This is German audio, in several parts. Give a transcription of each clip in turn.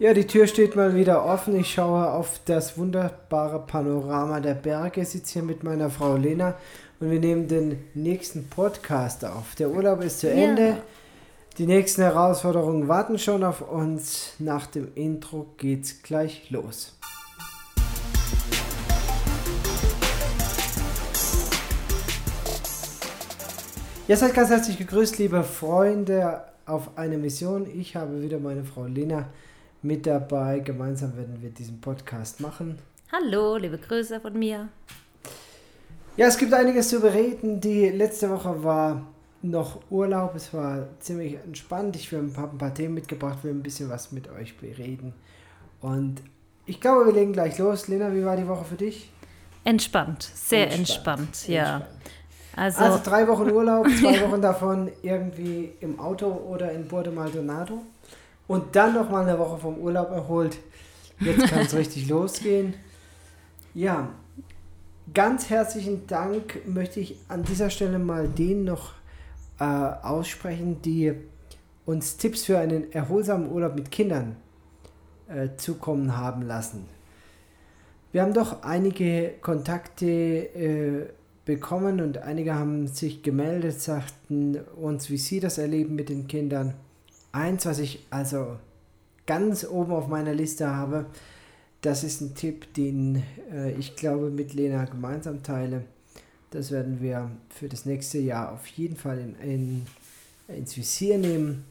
Ja, die Tür steht mal wieder offen. Ich schaue auf das wunderbare Panorama der Berge, sitze hier mit meiner Frau Lena und wir nehmen den nächsten Podcast auf. Der Urlaub ist zu Ende. Ja. Die nächsten Herausforderungen warten schon auf uns. Nach dem Intro geht's gleich los. Ihr seid ganz herzlich gegrüßt, liebe Freunde, auf eine Mission. Ich habe wieder meine Frau Lena mit dabei. Gemeinsam werden wir diesen Podcast machen. Hallo, liebe Grüße von mir. Ja, es gibt einiges zu bereden. Die letzte Woche war noch Urlaub. Es war ziemlich entspannt. Ich habe ein paar, ein paar Themen mitgebracht, wir ein bisschen was mit euch bereden. Und ich glaube, wir legen gleich los. Lena, wie war die Woche für dich? Entspannt, sehr entspannt, entspannt ja. Entspannt. Also, also, drei Wochen Urlaub, zwei Wochen davon irgendwie im Auto oder in Puerto Maldonado und dann noch mal eine Woche vom Urlaub erholt. Jetzt kann es richtig losgehen. Ja, ganz herzlichen Dank möchte ich an dieser Stelle mal denen noch äh, aussprechen, die uns Tipps für einen erholsamen Urlaub mit Kindern äh, zukommen haben lassen. Wir haben doch einige Kontakte äh, bekommen und einige haben sich gemeldet, sagten uns, wie sie das erleben mit den Kindern. Eins, was ich also ganz oben auf meiner Liste habe, das ist ein Tipp, den äh, ich glaube mit Lena gemeinsam teile. Das werden wir für das nächste Jahr auf jeden Fall in, in, ins Visier nehmen.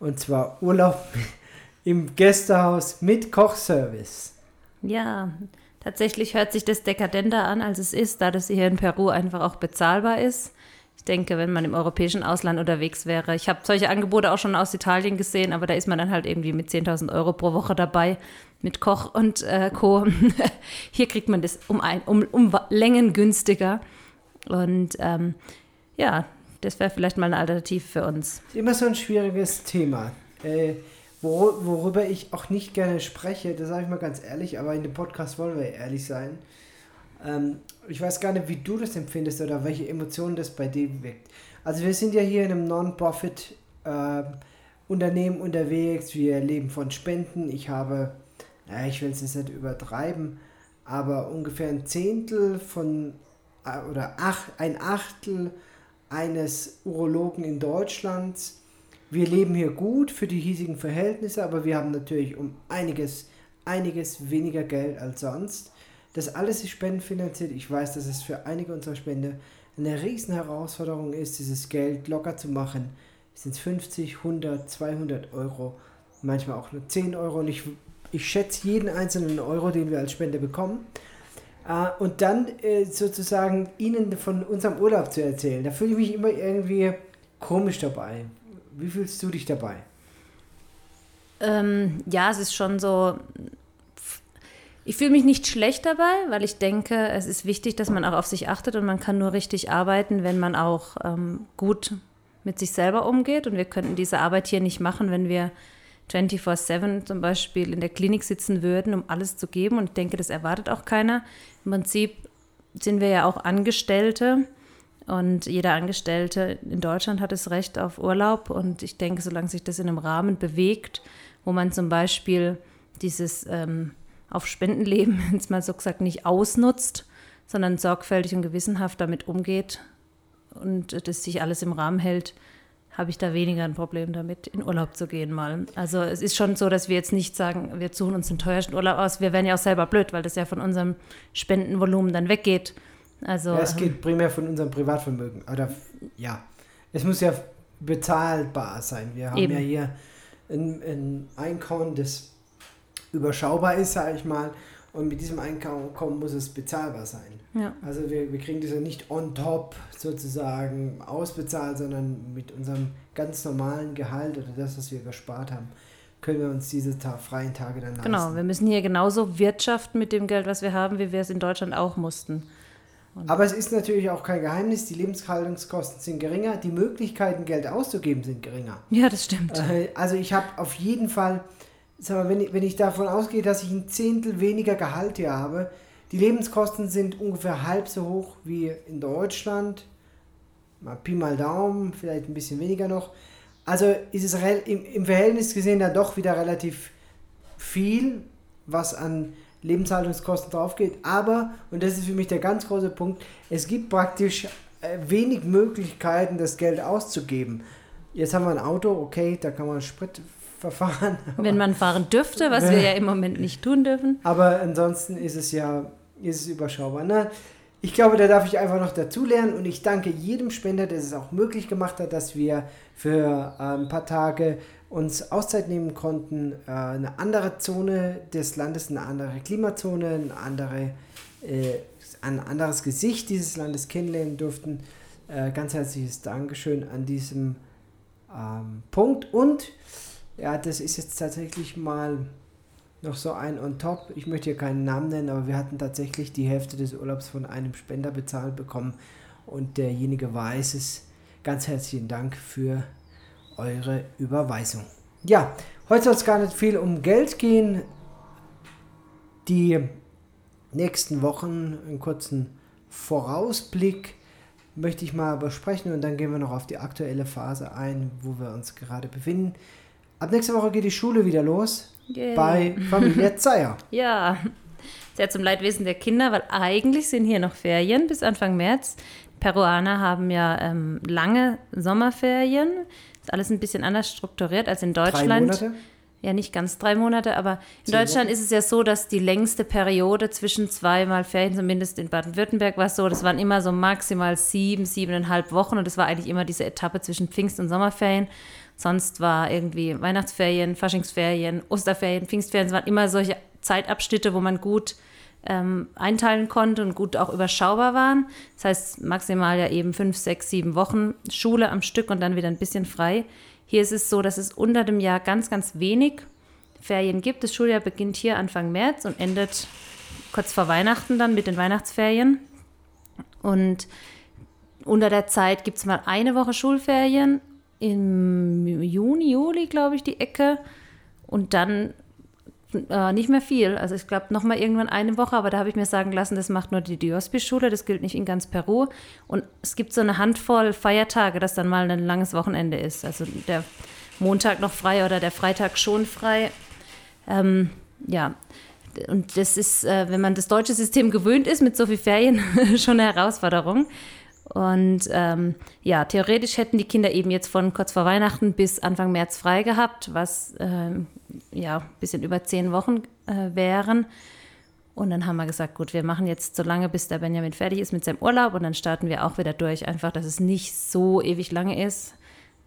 Und zwar Urlaub im Gästehaus mit Kochservice. Ja, tatsächlich hört sich das dekadenter an, als es ist, da das hier in Peru einfach auch bezahlbar ist. Denke, wenn man im europäischen Ausland unterwegs wäre, ich habe solche Angebote auch schon aus Italien gesehen, aber da ist man dann halt irgendwie mit 10.000 Euro pro Woche dabei mit Koch und äh, Co. Hier kriegt man das um, ein, um, um Längen günstiger. Und ähm, ja, das wäre vielleicht mal eine Alternative für uns. Immer so ein schwieriges Thema, äh, wor worüber ich auch nicht gerne spreche, das sage ich mal ganz ehrlich, aber in dem Podcast wollen wir ehrlich sein. Ähm, ich weiß gar nicht, wie du das empfindest oder welche Emotionen das bei dir weckt. Also wir sind ja hier in einem Non-Profit äh, Unternehmen unterwegs, wir leben von Spenden. Ich habe, naja, ich will es jetzt nicht übertreiben, aber ungefähr ein Zehntel von oder ach, ein Achtel eines Urologen in Deutschland. Wir leben hier gut für die hiesigen Verhältnisse, aber wir haben natürlich um einiges, einiges weniger Geld als sonst. Das alles ist spendenfinanziert. Ich weiß, dass es für einige unserer Spender eine riesen Herausforderung ist, dieses Geld locker zu machen. Es sind 50, 100, 200 Euro, manchmal auch nur 10 Euro. Und ich, ich schätze jeden einzelnen Euro, den wir als Spender bekommen. Uh, und dann äh, sozusagen ihnen von unserem Urlaub zu erzählen. Da fühle ich mich immer irgendwie komisch dabei. Wie fühlst du dich dabei? Ähm, ja, es ist schon so. Ich fühle mich nicht schlecht dabei, weil ich denke, es ist wichtig, dass man auch auf sich achtet und man kann nur richtig arbeiten, wenn man auch ähm, gut mit sich selber umgeht. Und wir könnten diese Arbeit hier nicht machen, wenn wir 24-7 zum Beispiel in der Klinik sitzen würden, um alles zu geben. Und ich denke, das erwartet auch keiner. Im Prinzip sind wir ja auch Angestellte. Und jeder Angestellte in Deutschland hat das Recht auf Urlaub. Und ich denke, solange sich das in einem Rahmen bewegt, wo man zum Beispiel dieses ähm, auf Spendenleben, jetzt mal so gesagt, nicht ausnutzt, sondern sorgfältig und gewissenhaft damit umgeht und das sich alles im Rahmen hält, habe ich da weniger ein Problem damit, in Urlaub zu gehen mal. Also es ist schon so, dass wir jetzt nicht sagen, wir suchen uns den teuersten Urlaub aus. Wir wären ja auch selber blöd, weil das ja von unserem Spendenvolumen dann weggeht. Also, ja, es geht primär von unserem Privatvermögen. Oder ja, es muss ja bezahlbar sein. Wir haben eben. ja hier ein, ein Einkommen, das überschaubar ist, sage ich mal. Und mit diesem Einkommen muss es bezahlbar sein. Ja. Also wir, wir kriegen das ja nicht on top sozusagen ausbezahlt, sondern mit unserem ganz normalen Gehalt oder das, was wir gespart haben, können wir uns diese ta freien Tage dann leisten. Genau, wir müssen hier genauso wirtschaften mit dem Geld, was wir haben, wie wir es in Deutschland auch mussten. Und Aber es ist natürlich auch kein Geheimnis, die Lebenshaltungskosten sind geringer, die Möglichkeiten, Geld auszugeben, sind geringer. Ja, das stimmt. Äh, also ich habe auf jeden Fall sag mal, wenn ich, wenn ich davon ausgehe, dass ich ein Zehntel weniger Gehalt hier habe, die Lebenskosten sind ungefähr halb so hoch wie in Deutschland. Mal Pi mal Daumen, vielleicht ein bisschen weniger noch. Also ist es im, im Verhältnis gesehen dann doch wieder relativ viel, was an Lebenshaltungskosten drauf geht. Aber, und das ist für mich der ganz große Punkt, es gibt praktisch äh, wenig Möglichkeiten, das Geld auszugeben. Jetzt haben wir ein Auto, okay, da kann man Sprit verfahren. Wenn man fahren dürfte, was wir ja im Moment nicht tun dürfen. Aber ansonsten ist es ja ist es überschaubar. Ne? Ich glaube, da darf ich einfach noch dazu lernen und ich danke jedem Spender, der es auch möglich gemacht hat, dass wir für äh, ein paar Tage uns Auszeit nehmen konnten, äh, eine andere Zone des Landes, eine andere Klimazone, eine andere, äh, ein anderes Gesicht dieses Landes kennenlernen durften. Ganz herzliches Dankeschön an diesem ähm, Punkt und ja, das ist jetzt tatsächlich mal noch so ein on top. Ich möchte hier keinen Namen nennen, aber wir hatten tatsächlich die Hälfte des Urlaubs von einem Spender bezahlt bekommen und derjenige weiß es. Ganz herzlichen Dank für eure Überweisung. Ja, heute soll es gar nicht viel um Geld gehen. Die nächsten Wochen, einen kurzen Vorausblick möchte ich mal besprechen und dann gehen wir noch auf die aktuelle Phase ein, wo wir uns gerade befinden. Ab nächste Woche geht die Schule wieder los yeah. bei Familie Zeyer. ja, sehr zum Leidwesen der Kinder, weil eigentlich sind hier noch Ferien bis Anfang März. Peruaner haben ja ähm, lange Sommerferien. Ist alles ein bisschen anders strukturiert als in Deutschland. Drei Monate? Ja, nicht ganz drei Monate, aber in Zehn Deutschland Wochen? ist es ja so, dass die längste Periode zwischen zweimal Ferien, zumindest in Baden-Württemberg war es so, das waren immer so maximal sieben, siebeneinhalb Wochen und das war eigentlich immer diese Etappe zwischen Pfingst- und Sommerferien. Sonst war irgendwie Weihnachtsferien, Faschingsferien, Osterferien, Pfingstferien, es waren immer solche Zeitabschnitte, wo man gut ähm, einteilen konnte und gut auch überschaubar waren. Das heißt maximal ja eben fünf, sechs, sieben Wochen Schule am Stück und dann wieder ein bisschen frei. Hier ist es so, dass es unter dem Jahr ganz, ganz wenig Ferien gibt. Das Schuljahr beginnt hier Anfang März und endet kurz vor Weihnachten dann mit den Weihnachtsferien. Und unter der Zeit gibt es mal eine Woche Schulferien im Juni, Juli, glaube ich, die Ecke. Und dann äh, nicht mehr viel. Also ich glaube, noch mal irgendwann eine Woche, aber da habe ich mir sagen lassen, das macht nur die Diospi-Schule, das gilt nicht in ganz Peru. Und es gibt so eine Handvoll Feiertage, dass dann mal ein langes Wochenende ist. Also der Montag noch frei oder der Freitag schon frei. Ähm, ja, und das ist, äh, wenn man das deutsche System gewöhnt ist, mit so viel Ferien, schon eine Herausforderung. Und ähm, ja, theoretisch hätten die Kinder eben jetzt von kurz vor Weihnachten bis Anfang März frei gehabt, was ähm, ja ein bisschen über zehn Wochen äh, wären. Und dann haben wir gesagt, gut, wir machen jetzt so lange, bis der Benjamin fertig ist mit seinem Urlaub und dann starten wir auch wieder durch, einfach, dass es nicht so ewig lange ist.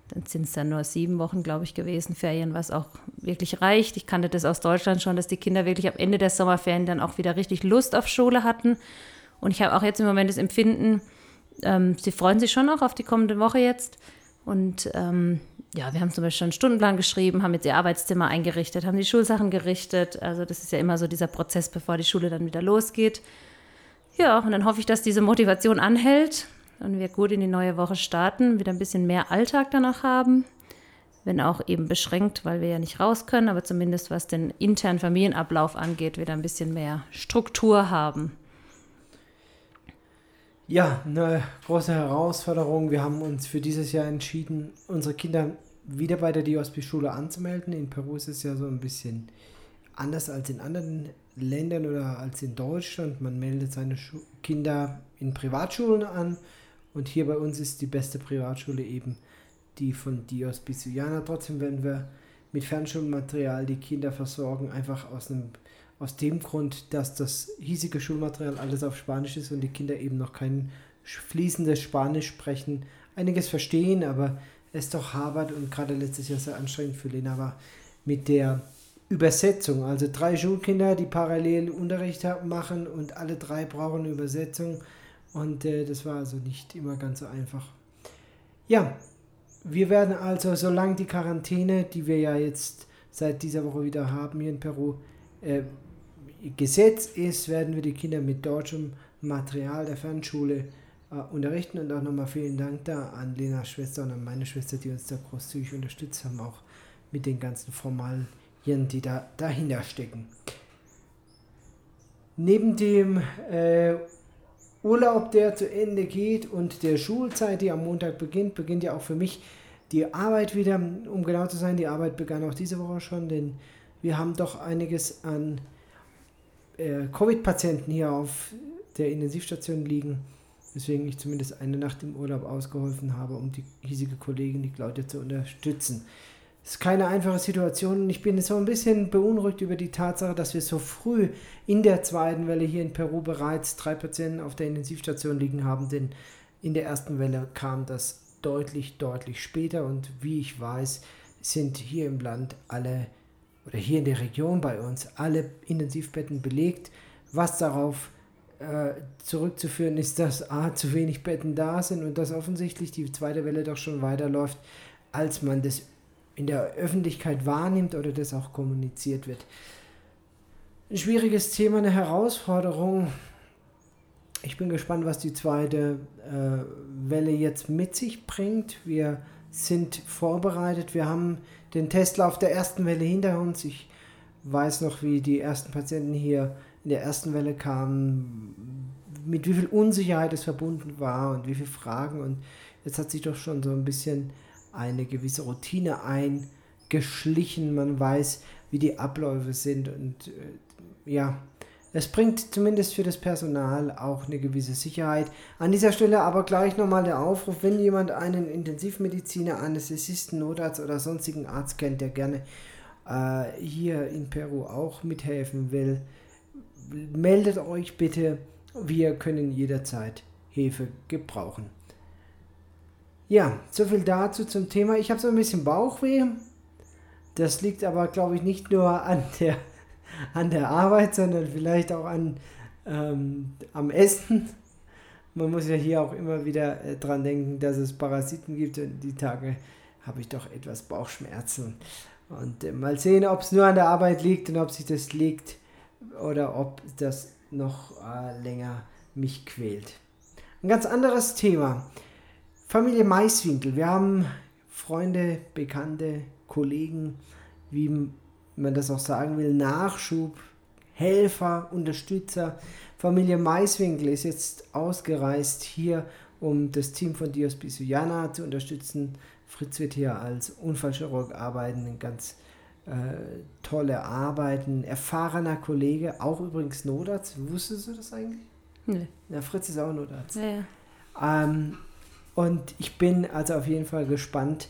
Dann sind es dann nur sieben Wochen, glaube ich, gewesen, Ferien, was auch wirklich reicht. Ich kannte das aus Deutschland schon, dass die Kinder wirklich am Ende der Sommerferien dann auch wieder richtig Lust auf Schule hatten. Und ich habe auch jetzt im Moment das Empfinden, ähm, sie freuen sich schon auch auf die kommende Woche jetzt. Und ähm, ja, wir haben zum Beispiel schon einen Stundenplan geschrieben, haben jetzt ihr Arbeitszimmer eingerichtet, haben die Schulsachen gerichtet. Also das ist ja immer so dieser Prozess, bevor die Schule dann wieder losgeht. Ja, und dann hoffe ich, dass diese Motivation anhält und wir gut in die neue Woche starten, wieder ein bisschen mehr Alltag danach haben. Wenn auch eben beschränkt, weil wir ja nicht raus können, aber zumindest was den internen Familienablauf angeht, wieder ein bisschen mehr Struktur haben. Ja, eine große Herausforderung. Wir haben uns für dieses Jahr entschieden, unsere Kinder wieder bei der Diospi-Schule anzumelden. In Peru ist es ja so ein bisschen anders als in anderen Ländern oder als in Deutschland. Man meldet seine Schu Kinder in Privatschulen an und hier bei uns ist die beste Privatschule eben die von Dios Bisuyana. Trotzdem werden wir mit Fernschulmaterial die Kinder versorgen, einfach aus einem aus dem Grund, dass das hiesige Schulmaterial alles auf Spanisch ist und die Kinder eben noch kein fließendes Spanisch sprechen. Einiges verstehen, aber es doch Harvard und gerade letztes Jahr sehr anstrengend für Lena war mit der Übersetzung. Also drei Schulkinder, die parallel Unterricht machen und alle drei brauchen eine Übersetzung. Und äh, das war also nicht immer ganz so einfach. Ja, wir werden also, solange die Quarantäne, die wir ja jetzt seit dieser Woche wieder haben hier in Peru, äh, Gesetz ist, werden wir die Kinder mit deutschem Material der Fernschule äh, unterrichten. Und auch nochmal vielen Dank da an Lenas Schwester und an meine Schwester, die uns da großzügig unterstützt haben, auch mit den ganzen Formalien, die da dahinter stecken. Neben dem äh, Urlaub, der zu Ende geht und der Schulzeit, die am Montag beginnt, beginnt ja auch für mich die Arbeit wieder. Um genau zu sein, die Arbeit begann auch diese Woche schon, denn wir haben doch einiges an äh, Covid-Patienten hier auf der Intensivstation liegen, weswegen ich zumindest eine Nacht im Urlaub ausgeholfen habe, um die hiesige Kollegin, die Claudia, zu unterstützen. Es ist keine einfache Situation und ich bin so ein bisschen beunruhigt über die Tatsache, dass wir so früh in der zweiten Welle hier in Peru bereits drei Patienten auf der Intensivstation liegen haben, denn in der ersten Welle kam das deutlich, deutlich später und wie ich weiß, sind hier im Land alle oder hier in der Region bei uns alle Intensivbetten belegt, was darauf äh, zurückzuführen ist, dass A, zu wenig Betten da sind und dass offensichtlich die zweite Welle doch schon weiterläuft, als man das in der Öffentlichkeit wahrnimmt oder das auch kommuniziert wird. Ein schwieriges Thema, eine Herausforderung. Ich bin gespannt, was die zweite äh, Welle jetzt mit sich bringt. Wir sind vorbereitet. Wir haben den Testlauf der ersten Welle hinter uns. Ich weiß noch, wie die ersten Patienten hier in der ersten Welle kamen, mit wie viel Unsicherheit es verbunden war und wie viele Fragen. Und jetzt hat sich doch schon so ein bisschen eine gewisse Routine eingeschlichen. Man weiß, wie die Abläufe sind und äh, ja, es bringt zumindest für das Personal auch eine gewisse Sicherheit. An dieser Stelle aber gleich nochmal der Aufruf, wenn jemand einen Intensivmediziner, Anästhesisten, Notarzt oder sonstigen Arzt kennt, der gerne äh, hier in Peru auch mithelfen will, meldet euch bitte. Wir können jederzeit Hilfe gebrauchen. Ja, soviel dazu zum Thema. Ich habe so ein bisschen Bauchweh. Das liegt aber, glaube ich, nicht nur an der an der Arbeit, sondern vielleicht auch an, ähm, am Essen. Man muss ja hier auch immer wieder äh, dran denken, dass es Parasiten gibt und die Tage habe ich doch etwas Bauchschmerzen. Und äh, mal sehen, ob es nur an der Arbeit liegt und ob sich das liegt oder ob das noch äh, länger mich quält. Ein ganz anderes Thema. Familie Maiswinkel. Wir haben Freunde, Bekannte, Kollegen, wie wenn man das auch sagen will, Nachschub, Helfer, Unterstützer. Familie Maiswinkel ist jetzt ausgereist hier, um das Team von Dios Bisuyana zu unterstützen. Fritz wird hier als Unfallchirurg arbeiten, ganz äh, tolle Arbeiten, erfahrener Kollege, auch übrigens Notarzt. Wusstest du das eigentlich? Nee. Ja, Fritz ist auch Notarzt. Ja, ja. Ähm, und ich bin also auf jeden Fall gespannt.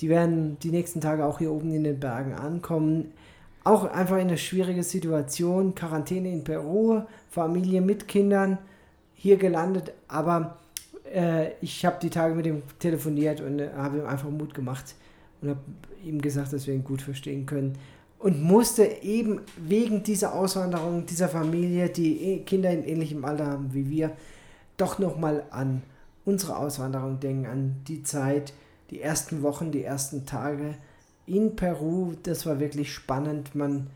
Die werden die nächsten Tage auch hier oben in den Bergen ankommen auch einfach in eine schwierige Situation, Quarantäne in Peru, Familie mit Kindern hier gelandet, aber äh, ich habe die Tage mit ihm telefoniert und äh, habe ihm einfach Mut gemacht und habe ihm gesagt, dass wir ihn gut verstehen können. Und musste eben wegen dieser Auswanderung dieser Familie, die eh Kinder in ähnlichem Alter haben wie wir, doch nochmal an unsere Auswanderung denken, an die Zeit, die ersten Wochen, die ersten Tage, in Peru, das war wirklich spannend. Man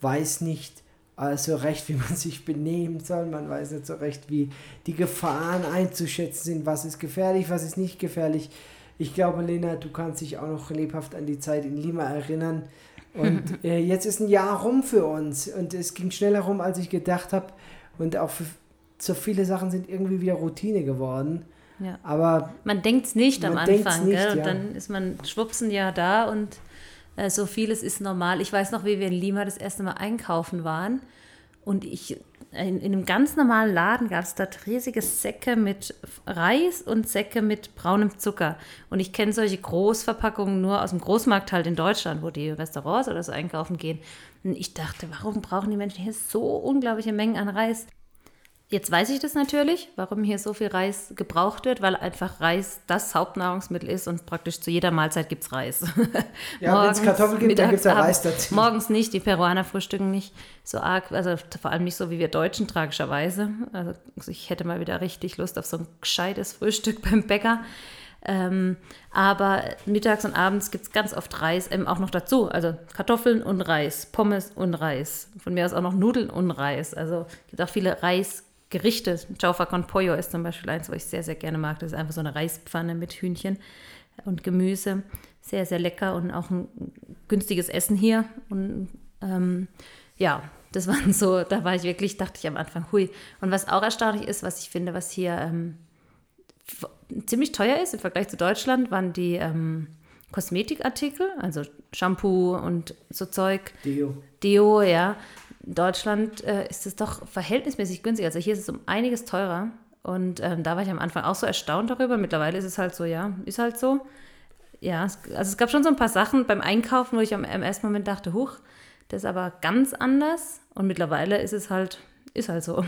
weiß nicht äh, so recht, wie man sich benehmen soll. Man weiß nicht so recht, wie die Gefahren einzuschätzen sind. Was ist gefährlich, was ist nicht gefährlich. Ich glaube, Lena, du kannst dich auch noch lebhaft an die Zeit in Lima erinnern. Und äh, jetzt ist ein Jahr rum für uns. Und es ging schneller rum, als ich gedacht habe. Und auch für, so viele Sachen sind irgendwie wieder Routine geworden. Ja. Aber man denkt es nicht am Anfang, nicht, gell? Und ja. dann ist man schwupps ein Jahr da und äh, so vieles ist normal. Ich weiß noch, wie wir in Lima das erste Mal einkaufen waren und ich in, in einem ganz normalen Laden gab es dort riesige Säcke mit Reis und Säcke mit braunem Zucker. Und ich kenne solche Großverpackungen nur aus dem Großmarkt halt in Deutschland, wo die Restaurants oder so einkaufen gehen. Und ich dachte, warum brauchen die Menschen hier so unglaubliche Mengen an Reis? Jetzt weiß ich das natürlich, warum hier so viel Reis gebraucht wird, weil einfach Reis das Hauptnahrungsmittel ist und praktisch zu jeder Mahlzeit gibt es Reis. Ja, wenn es Kartoffeln gibt, dann gibt es ja Reis dazu. Morgens nicht, die Peruaner frühstücken nicht so arg, also vor allem nicht so wie wir Deutschen, tragischerweise. Also ich hätte mal wieder richtig Lust auf so ein gescheites Frühstück beim Bäcker. Ähm, aber mittags und abends gibt es ganz oft Reis eben auch noch dazu. Also Kartoffeln und Reis, Pommes und Reis. Von mir aus auch noch Nudeln und Reis. Also es gibt auch viele Reis. Gerichte. Chaufa con Pollo ist zum Beispiel eins, was ich sehr, sehr gerne mag. Das ist einfach so eine Reispfanne mit Hühnchen und Gemüse. Sehr, sehr lecker und auch ein günstiges Essen hier. Und ähm, ja, das waren so, da war ich wirklich, dachte ich am Anfang, hui. Und was auch erstaunlich ist, was ich finde, was hier ähm, ziemlich teuer ist im Vergleich zu Deutschland, waren die ähm, Kosmetikartikel, also Shampoo und so Zeug. Deo. Deo, ja. In Deutschland äh, ist es doch verhältnismäßig günstig. Also hier ist es um einiges teurer. Und ähm, da war ich am Anfang auch so erstaunt darüber. Mittlerweile ist es halt so, ja, ist halt so. Ja, es, also es gab schon so ein paar Sachen beim Einkaufen, wo ich am, ersten Moment dachte, huch, das ist aber ganz anders. Und mittlerweile ist es halt, ist halt so.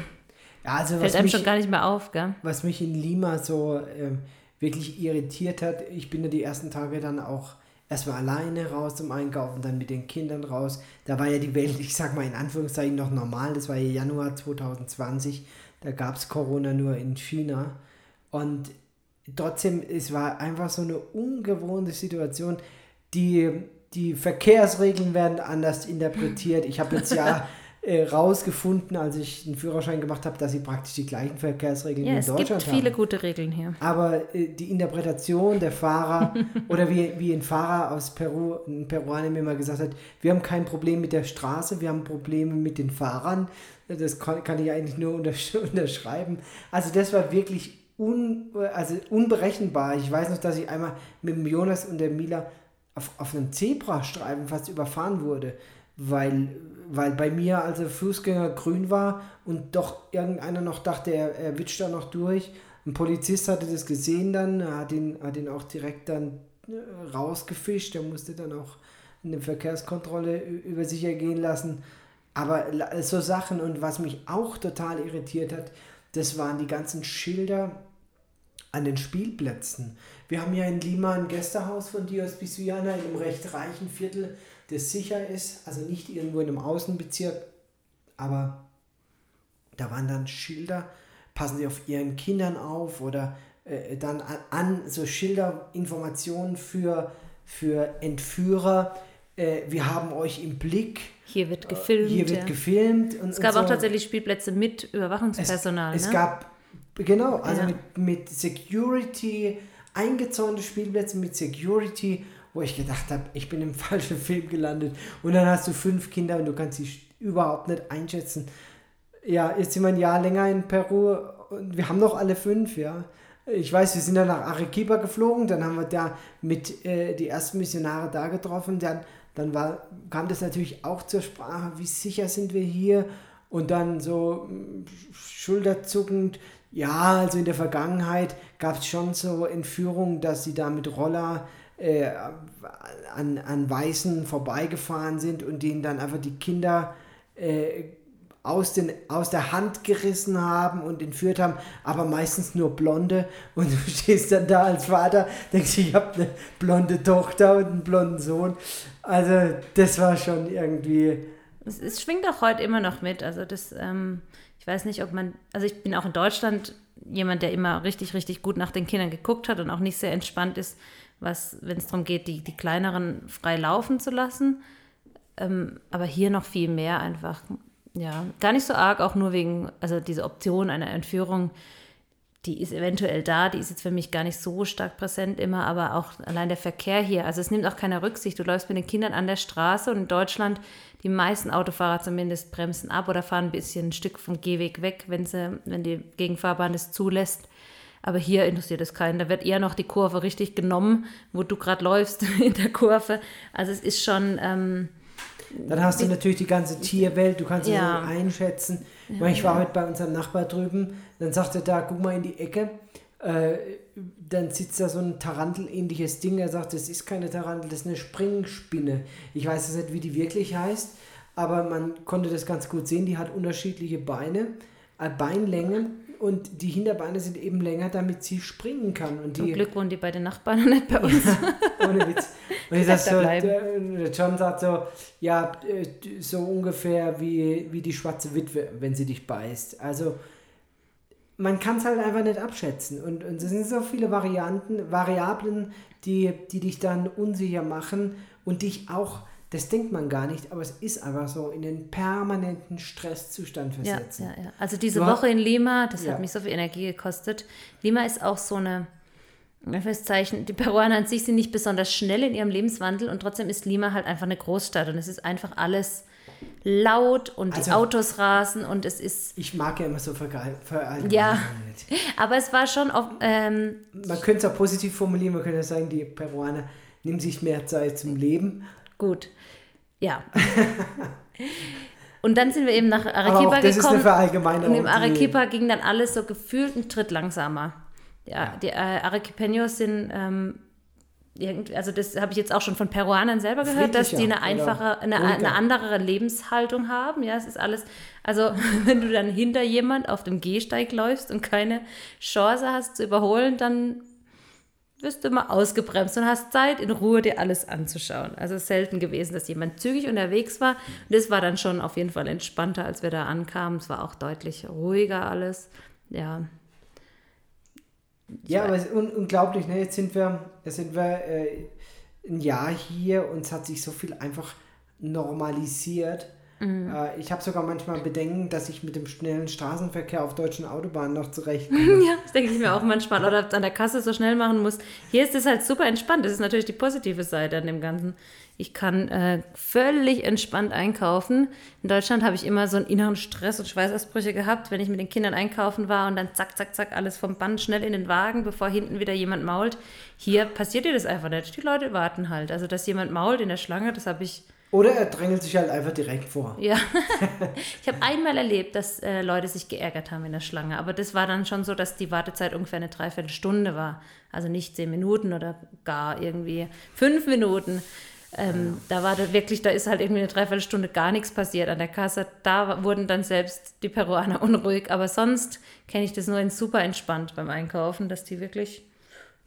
Ja, also Fällt was einem mich, schon gar nicht mehr auf, gell? was mich in Lima so ähm, wirklich irritiert hat, ich bin ja die ersten Tage dann auch erstmal alleine raus zum Einkaufen, dann mit den Kindern raus. Da war ja die Welt, ich sag mal in Anführungszeichen, noch normal. Das war ja Januar 2020. Da gab es Corona nur in China. Und trotzdem, es war einfach so eine ungewohnte Situation. Die, die Verkehrsregeln werden anders interpretiert. Ich habe jetzt ja äh, rausgefunden, als ich einen Führerschein gemacht habe, dass sie praktisch die gleichen Verkehrsregeln Ja, wie in es gibt Deutschland viele haben. gute Regeln hier. Aber äh, die Interpretation der Fahrer oder wie, wie ein Fahrer aus Peru, ein Peruaner mir mal gesagt hat, wir haben kein Problem mit der Straße, wir haben Probleme mit den Fahrern. Das kann, kann ich eigentlich nur untersch unterschreiben. Also das war wirklich un, also unberechenbar. Ich weiß noch, dass ich einmal mit dem Jonas und der Mila auf, auf einem Zebrastreifen fast überfahren wurde, weil, weil bei mir also Fußgänger grün war und doch irgendeiner noch dachte, er, er witscht da noch durch. Ein Polizist hatte das gesehen dann, hat ihn, hat ihn auch direkt dann äh, rausgefischt, er musste dann auch eine Verkehrskontrolle über sich ergehen lassen. Aber so Sachen und was mich auch total irritiert hat, das waren die ganzen Schilder an den Spielplätzen. Wir haben ja in Lima ein Gästehaus von Dios Bisuana in einem recht reichen Viertel, das sicher ist, also nicht irgendwo in einem Außenbezirk, aber da waren dann Schilder, passen Sie auf Ihren Kindern auf oder äh, dann an, an so Schilder, Informationen für, für Entführer. Äh, wir haben euch im Blick. Hier wird gefilmt. Hier wird ja. gefilmt. Und, es gab und auch so. tatsächlich Spielplätze mit Es, Überwachungspersonal. es ne? gab, genau, also Ja. mit, mit Security, eingezäunte Spielplätze mit Security, wo ich gedacht habe, ich bin im falschen Film gelandet. Und dann hast du fünf Kinder und du kannst sie überhaupt nicht einschätzen. Ja, jetzt sind wir ein Jahr länger in Peru und wir haben noch alle fünf, ja. Ich weiß, wir sind dann nach Arequipa geflogen, dann haben wir da mit äh, die ersten Missionare da getroffen, dann, dann war, kam das natürlich auch zur Sprache, wie sicher sind wir hier und dann so schulterzuckend, ja, also in der Vergangenheit gab es schon so Entführungen, dass sie da mit Roller äh, an, an Weißen vorbeigefahren sind und denen dann einfach die Kinder äh, aus, den, aus der Hand gerissen haben und entführt haben, aber meistens nur Blonde. Und du stehst dann da als Vater, denkst, ich habe eine blonde Tochter und einen blonden Sohn. Also das war schon irgendwie... Es, es schwingt auch heute immer noch mit. Also das, ähm, ich weiß nicht, ob man, also ich bin auch in Deutschland jemand, der immer richtig, richtig gut nach den Kindern geguckt hat und auch nicht sehr entspannt ist, was, wenn es darum geht, die, die kleineren frei laufen zu lassen. Ähm, aber hier noch viel mehr einfach. Ja, gar nicht so arg, auch nur wegen, also diese Option einer Entführung, die ist eventuell da, die ist jetzt für mich gar nicht so stark präsent immer, aber auch allein der Verkehr hier, also es nimmt auch keine Rücksicht. Du läufst mit den Kindern an der Straße und in Deutschland, die meisten Autofahrer zumindest bremsen ab oder fahren ein bisschen ein Stück vom Gehweg weg, wenn, sie, wenn die Gegenfahrbahn es zulässt. Aber hier interessiert es keinen. Da wird eher noch die Kurve richtig genommen, wo du gerade läufst in der Kurve. Also es ist schon, ähm, Dann hast du natürlich die ganze Tierwelt, du kannst sie Ja. einschätzen. Ich meine, Ich war heute bei unserem Nachbar drüben, dann sagte er da, guck mal in die Ecke. Äh, dann sitzt da so ein Tarantel-ähnliches Ding. Er sagt, das ist keine Tarantel, das ist eine Springspinne. Ich weiß jetzt nicht, wie die wirklich heißt, aber man konnte das ganz gut sehen. Die hat unterschiedliche Beine, äh, Beinlänge und die Hinterbeine sind eben länger, damit sie springen kann. Und zum die, Glück wohnen die bei den Nachbarn und nicht bei uns. ohne Witz. Und ich sag so, der John sagt so, ja, äh, so ungefähr wie, wie die schwarze Witwe, wenn sie dich beißt. Also man kann es halt einfach nicht abschätzen. Und, und es sind so viele Varianten, Variablen, die, die dich dann unsicher machen und dich auch, das denkt man gar nicht, aber es ist einfach so, in den permanenten Stresszustand Ja, versetzen. ja, ja. Also diese Du hast- Woche in Lima, das Ja. hat mich so viel Energie gekostet. Lima ist auch so eine, in Anführungszeichen, die Peruaner an sich sind nicht besonders schnell in ihrem Lebenswandel und trotzdem ist Lima halt einfach eine Großstadt und es ist einfach alles laut und die Also- Autos rasen und es ist, Ich mag ja immer so verallgemeinern Ja. aber es war schon, auf, ähm, Man könnte es auch positiv formulieren, man könnte sagen, die Peruaner nimm sich mehr Zeit zum Leben. Gut, ja. Und dann sind wir eben nach Arequipa gekommen. Und im Arequipa ging dann alles so gefühlt einen Tritt langsamer. Ja, die äh, Arequipeños sind ähm, irgendwie, also das habe ich jetzt auch schon von Peruanern selber gehört, dass die eine einfache, eine, eine andere Lebenshaltung haben. Ja, es ist alles, also wenn du dann hinter jemand auf dem Gehsteig läufst und keine Chance hast zu überholen, dann wirst du immer ausgebremst und hast Zeit, in Ruhe dir alles anzuschauen. Also es ist selten gewesen, dass jemand zügig unterwegs war. Und das war dann schon auf jeden Fall entspannter, als wir da ankamen. Es war auch deutlich ruhiger alles. Ja, Ja, aber es ist un unglaublich, ne? Jetzt sind wir, jetzt sind wir äh, ein Jahr hier und es hat sich so viel einfach normalisiert. Mhm. Äh, ich habe sogar manchmal Bedenken, dass ich mit dem schnellen Straßenverkehr auf deutschen Autobahnen noch zurechtkomme. Ja, das denke ich mir auch manchmal. Oder an der Kasse so schnell machen muss. Hier ist es halt super entspannt. Das ist natürlich die positive Seite an dem Ganzen. Ich kann äh, völlig entspannt einkaufen. In Deutschland habe ich immer so einen inneren Stress und Schweißausbrüche gehabt, wenn ich mit den Kindern einkaufen war und dann zack, zack, zack, alles vom Band schnell in den Wagen, bevor hinten wieder jemand mault. Hier passiert dir das einfach nicht. Die Leute warten halt. Also, dass jemand mault in der Schlange, das habe ich Oder er drängelt sich halt einfach direkt vor. ja, ich habe einmal erlebt, dass äh, Leute sich geärgert haben in der Schlange, aber das war dann schon so, dass die Wartezeit ungefähr eine Dreiviertelstunde war. Also nicht zehn Minuten oder gar irgendwie fünf Minuten. Ähm, Da war da wirklich, da ist halt irgendwie eine Dreiviertelstunde gar nichts passiert an der Kasse. Da wurden dann selbst die Peruaner unruhig, aber sonst kenne ich das nur in super entspannt beim Einkaufen, dass die wirklich,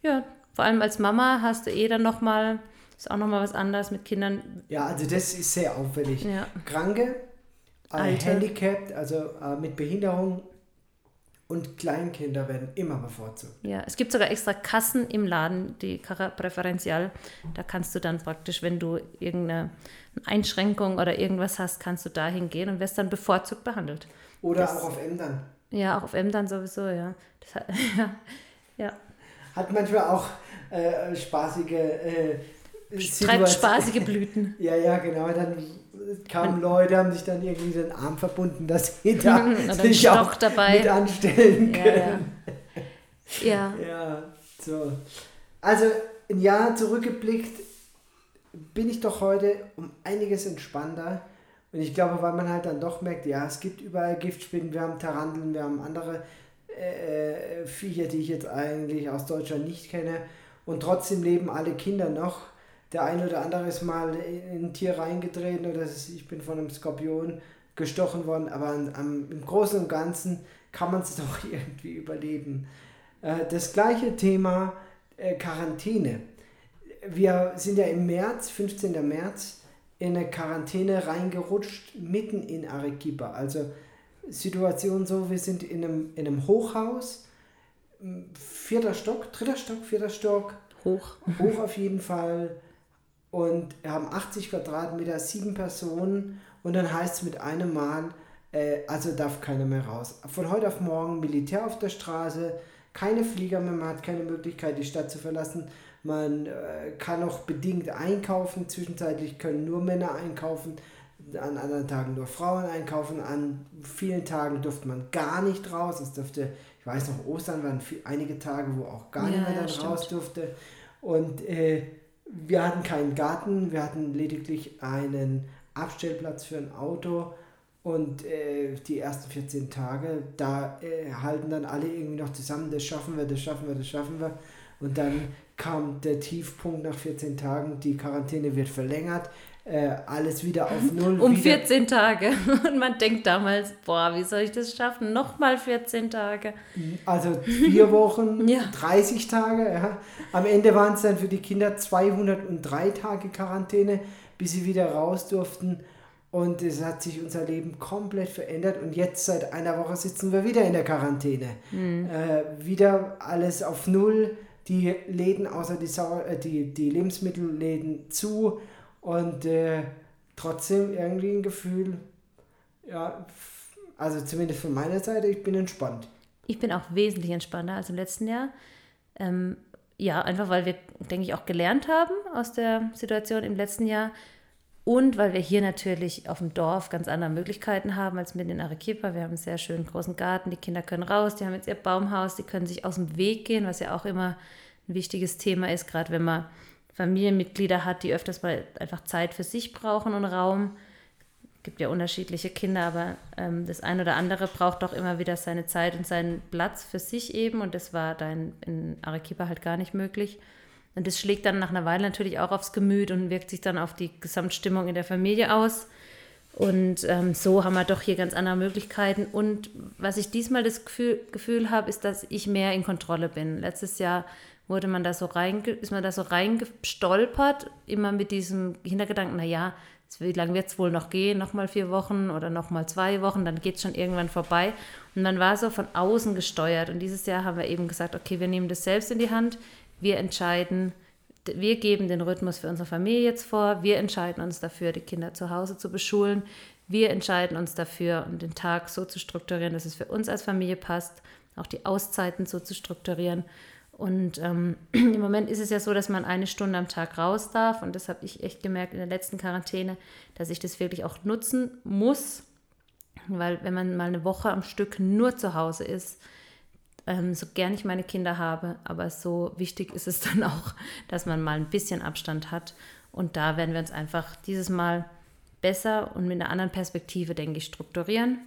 ja, vor allem als Mama hast du eh dann nochmal, ist auch nochmal was anderes mit Kindern. Ja, also das ist sehr auffällig. Ja. Kranke, äh, handicapped, also äh, mit Behinderung und Kleinkinder werden immer bevorzugt. Ja, es gibt sogar extra Kassen im Laden, die Cara Präferenzial. Da kannst du dann praktisch, wenn du irgendeine Einschränkung oder irgendwas hast, kannst du da hingehen und wirst dann bevorzugt behandelt. Oder Das- auch auf Ämtern. Ja, auch auf Emdern sowieso, ja. Das, hat- ja, ja. Hat manchmal auch äh, spaßige äh, Treibt spaßige Blüten. Ja, ja, genau. Dann kamen Leute, haben sich dann irgendwie den Arm verbunden, dass sie da sich auch dabei. mit anstellen Ja, können. ja. ja. Ja, so. Also ein Jahr zurückgeblickt bin ich doch heute um einiges entspannter. Und ich glaube, weil man halt dann doch merkt, ja, es gibt überall Giftspinnen, wir haben Taranteln, wir haben andere äh, Viecher, die ich jetzt eigentlich aus Deutschland nicht kenne. Und trotzdem leben alle Kinder noch. Der eine oder andere ist mal in ein Tier reingetreten oder ich bin von einem Skorpion gestochen worden, aber am, am, im Großen und Ganzen kann man es doch irgendwie überleben. Äh, Das gleiche Thema äh, Quarantäne. Wir sind ja im März, 15. März, in eine Quarantäne reingerutscht, mitten in Arequipa. Also Situation so, wir sind in einem, in einem Hochhaus, m, vierter Stock, dritter Stock, vierter Stock, Hoch. hoch auf jeden Fall. Und wir haben 80 Quadratmeter, sieben Personen. Und dann heißt es mit einem Mal, äh, also darf keiner mehr raus. Von heute auf morgen Militär auf der Straße, keine Flieger mehr, man hat keine Möglichkeit, die Stadt zu verlassen. Man äh, kann auch bedingt einkaufen. Zwischenzeitlich können nur Männer einkaufen, an anderen Tagen nur Frauen einkaufen. An vielen Tagen durfte man gar nicht raus. Es durfte, ich weiß noch, Ostern waren viel, einige Tage, wo auch gar Ja, niemand ja, raus durfte. Und äh, wir hatten keinen Garten, wir hatten lediglich einen Abstellplatz für ein Auto. Und äh, die ersten 14 Tage, da äh, halten dann alle irgendwie noch zusammen, das schaffen wir, das schaffen wir, das schaffen wir. Und dann kam der Tiefpunkt nach 14 Tagen, die Quarantäne wird verlängert, äh, alles wieder auf Null. Um wieder, 14 Tage. Und man denkt damals, boah, wie soll ich das schaffen? Nochmal 14 Tage. Also vier Wochen, Ja. 30 Tage. Ja. Am Ende waren es dann für die Kinder 203 Tage Quarantäne, bis sie wieder raus durften. Und es hat sich unser Leben komplett verändert. Und jetzt seit einer Woche sitzen wir wieder in der Quarantäne. Äh, wieder alles auf Null. Die Läden außer die, Sau äh, die, die Lebensmittelläden zu. Und äh, trotzdem irgendwie ein Gefühl, ja, also zumindest von meiner Seite, ich bin entspannt. Ich bin auch wesentlich entspannter als im letzten Jahr. Ähm, ja, einfach weil wir, denke ich, auch gelernt haben aus der Situation im letzten Jahr. Und weil wir hier natürlich auf dem Dorf ganz andere Möglichkeiten haben als mitten in Arequipa. Wir haben einen sehr schönen großen Garten, die Kinder können raus, die haben jetzt ihr Baumhaus, die können sich aus dem Weg gehen, was ja auch immer ein wichtiges Thema ist, gerade wenn man Familienmitglieder hat, die öfters mal einfach Zeit für sich brauchen und Raum. Es gibt ja unterschiedliche Kinder, aber ähm, das eine oder andere braucht doch immer wieder seine Zeit und seinen Platz für sich eben. Und das war da in, in Arequipa halt gar nicht möglich. Und das schlägt dann nach einer Weile natürlich auch aufs Gemüt und wirkt sich dann auf die Gesamtstimmung in der Familie aus. Und ähm, so haben wir doch hier ganz andere Möglichkeiten. Und was ich diesmal das Gefühl, Gefühl habe, ist, dass ich mehr in Kontrolle bin. Letztes Jahr wurde man da so rein, ist man da so reingestolpert, immer mit diesem Hintergedanken, naja, wie lange wird es wohl noch gehen? Nochmal vier Wochen oder nochmal zwei Wochen, dann geht es schon irgendwann vorbei. Und man war so von außen gesteuert. Und dieses Jahr haben wir eben gesagt, okay, wir nehmen das selbst in die Hand, wir entscheiden, wir geben den Rhythmus für unsere Familie jetzt vor, wir entscheiden uns dafür, die Kinder zu Hause zu beschulen, wir entscheiden uns dafür, um den Tag so zu strukturieren, dass es für uns als Familie passt, auch die Auszeiten so zu strukturieren. Und ähm, im Moment ist es ja so, dass man eine Stunde am Tag raus darf. Und das habe ich echt gemerkt in der letzten Quarantäne, dass ich das wirklich auch nutzen muss. Weil wenn man mal eine Woche am Stück nur zu Hause ist, ähm, so gern ich meine Kinder habe, aber so wichtig ist es dann auch, dass man mal ein bisschen Abstand hat. Und da werden wir uns einfach dieses Mal besser und mit einer anderen Perspektive, denke ich, strukturieren.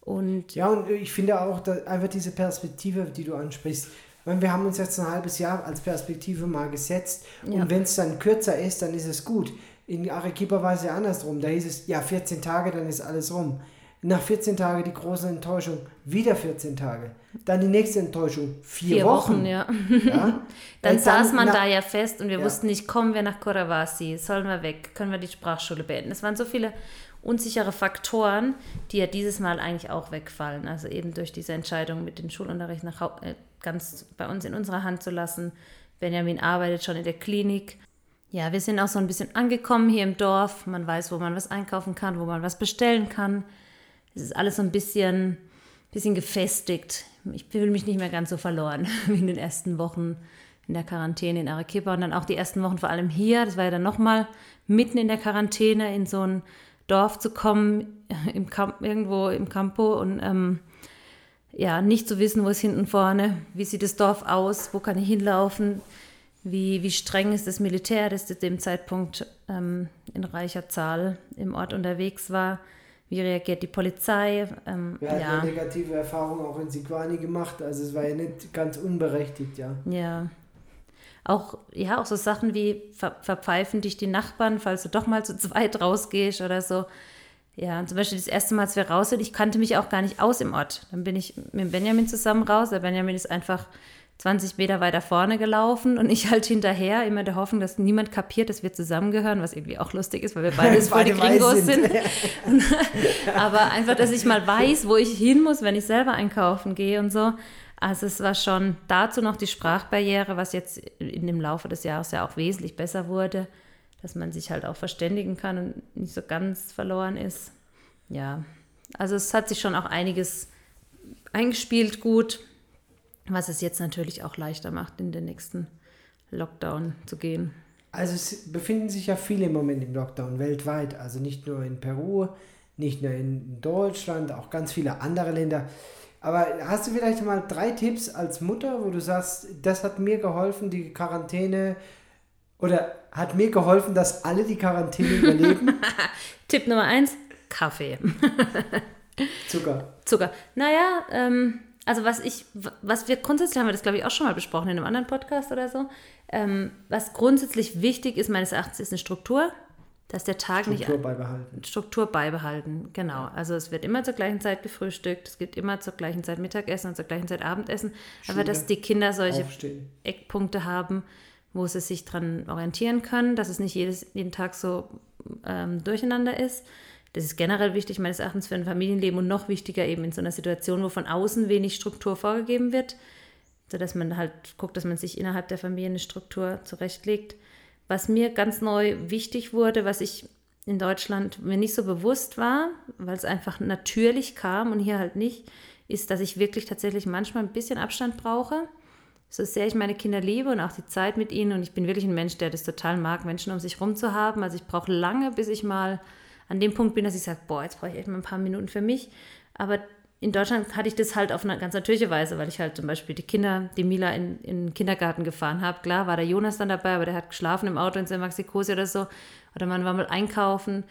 Und ja, und ich finde auch, einfach diese Perspektive, die du ansprichst, wir haben uns jetzt ein halbes Jahr als Perspektive mal gesetzt ja. und wenn es dann kürzer ist, dann ist es gut. In Arequipa war es ja andersrum. Da hieß es, ja, 14 Tage, dann ist alles rum. Nach 14 Tagen die große Enttäuschung, wieder 14 Tage. Dann die nächste Enttäuschung, vier, vier Wochen. Wochen ja. ja? dann, saß man da ja fest und wir ja. wussten nicht, kommen wir nach Coravasi, sollen wir weg, können wir die Sprachschule beenden. Es waren so viele unsichere Faktoren, die ja dieses Mal eigentlich auch wegfallen. Also eben durch diese Entscheidung mit dem Schulunterricht nach, äh, ganz bei uns in unserer Hand zu lassen. Benjamin arbeitet schon in der Klinik. Ja, wir sind auch so ein bisschen angekommen hier im Dorf. Man weiß, wo man was einkaufen kann, wo man was bestellen kann. Es ist alles so ein bisschen, bisschen gefestigt. Ich fühle mich nicht mehr ganz so verloren wie in den ersten Wochen in der Quarantäne in Arequipa und dann auch die ersten Wochen vor allem hier. Das war ja dann nochmal mitten in der Quarantäne in so ein Dorf zu kommen, im Camp, irgendwo im Campo und ähm, ja, nicht zu wissen, wo ist hinten vorne, wie sieht das Dorf aus, wo kann ich hinlaufen, wie, wie streng ist das Militär, das zu dem Zeitpunkt ähm, in reicher Zahl im Ort unterwegs war. Wie reagiert die Polizei? Ähm, Wir hatten ja. eine negative Erfahrung auch in Siquani gemacht, also es war ja nicht ganz unberechtigt, ja. Ja. Auch, ja, auch so Sachen wie ver verpfeifen dich die Nachbarn, falls du doch mal zu zweit rausgehst oder so. Ja, zum Beispiel das erste Mal, als wir raus sind, ich kannte mich auch gar nicht aus im Ort. Dann bin ich mit Benjamin zusammen raus. Der Benjamin ist einfach 20 Meter weiter vorne gelaufen und ich halt hinterher, immer der Hoffnung, dass niemand kapiert, dass wir zusammengehören, was irgendwie auch lustig ist, weil wir beides voll die Gringos sind. sind. Aber einfach, dass ich mal weiß, wo ich hin muss, wenn ich selber einkaufen gehe und so. Also es war schon dazu noch die Sprachbarriere, was jetzt in dem Laufe des Jahres ja auch wesentlich besser wurde, dass man sich halt auch verständigen kann und nicht so ganz verloren ist. Ja, also es hat sich schon auch einiges eingespielt gut was es jetzt natürlich auch leichter macht, in den nächsten Lockdown zu gehen. Also es befinden sich ja viele im Moment im Lockdown weltweit, also nicht nur in Peru, nicht nur in Deutschland, auch ganz viele andere Länder. Aber hast du vielleicht mal drei Tipps als Mutter, wo du sagst, das hat mir geholfen, die Quarantäne oder hat mir geholfen, dass alle die Quarantäne überleben? Tipp Nummer eins, Kaffee. Zucker. Zucker. Naja, ähm, also was ich, was wir grundsätzlich haben wir das glaube ich auch schon mal besprochen in einem anderen Podcast oder so. Ähm, was grundsätzlich wichtig ist meines Erachtens ist eine Struktur, dass der Tag Struktur nicht Struktur beibehalten. Struktur beibehalten, genau. Also es wird immer zur gleichen Zeit gefrühstückt, es gibt immer zur gleichen Zeit Mittagessen und zur gleichen Zeit Abendessen, Schule, aber dass die Kinder solche aufstehen. Eckpunkte haben, wo sie sich dran orientieren können, dass es nicht jedes, jeden Tag so ähm, durcheinander ist. Das ist generell wichtig, meines Erachtens, für ein Familienleben und noch wichtiger eben in so einer Situation, wo von außen wenig Struktur vorgegeben wird, sodass man halt guckt, dass man sich innerhalb der Familie eine Struktur zurechtlegt. Was mir ganz neu wichtig wurde, was ich in Deutschland mir nicht so bewusst war, weil es einfach natürlich kam und hier halt nicht, ist, dass ich wirklich tatsächlich manchmal ein bisschen Abstand brauche. So sehr ich meine Kinder liebe und auch die Zeit mit ihnen und ich bin wirklich ein Mensch, der das total mag, Menschen um sich rum zu haben. Also ich brauche lange, bis ich mal an dem Punkt bin, dass ich sage, boah, jetzt brauche ich echt mal ein paar Minuten für mich. Aber in Deutschland hatte ich das halt auf eine ganz natürliche Weise, weil ich halt zum Beispiel die Kinder, die Mila in, in den Kindergarten gefahren habe. Klar war der Jonas dann dabei, aber der hat geschlafen im Auto in St. Maxikosi oder so. Oder man war mal einkaufen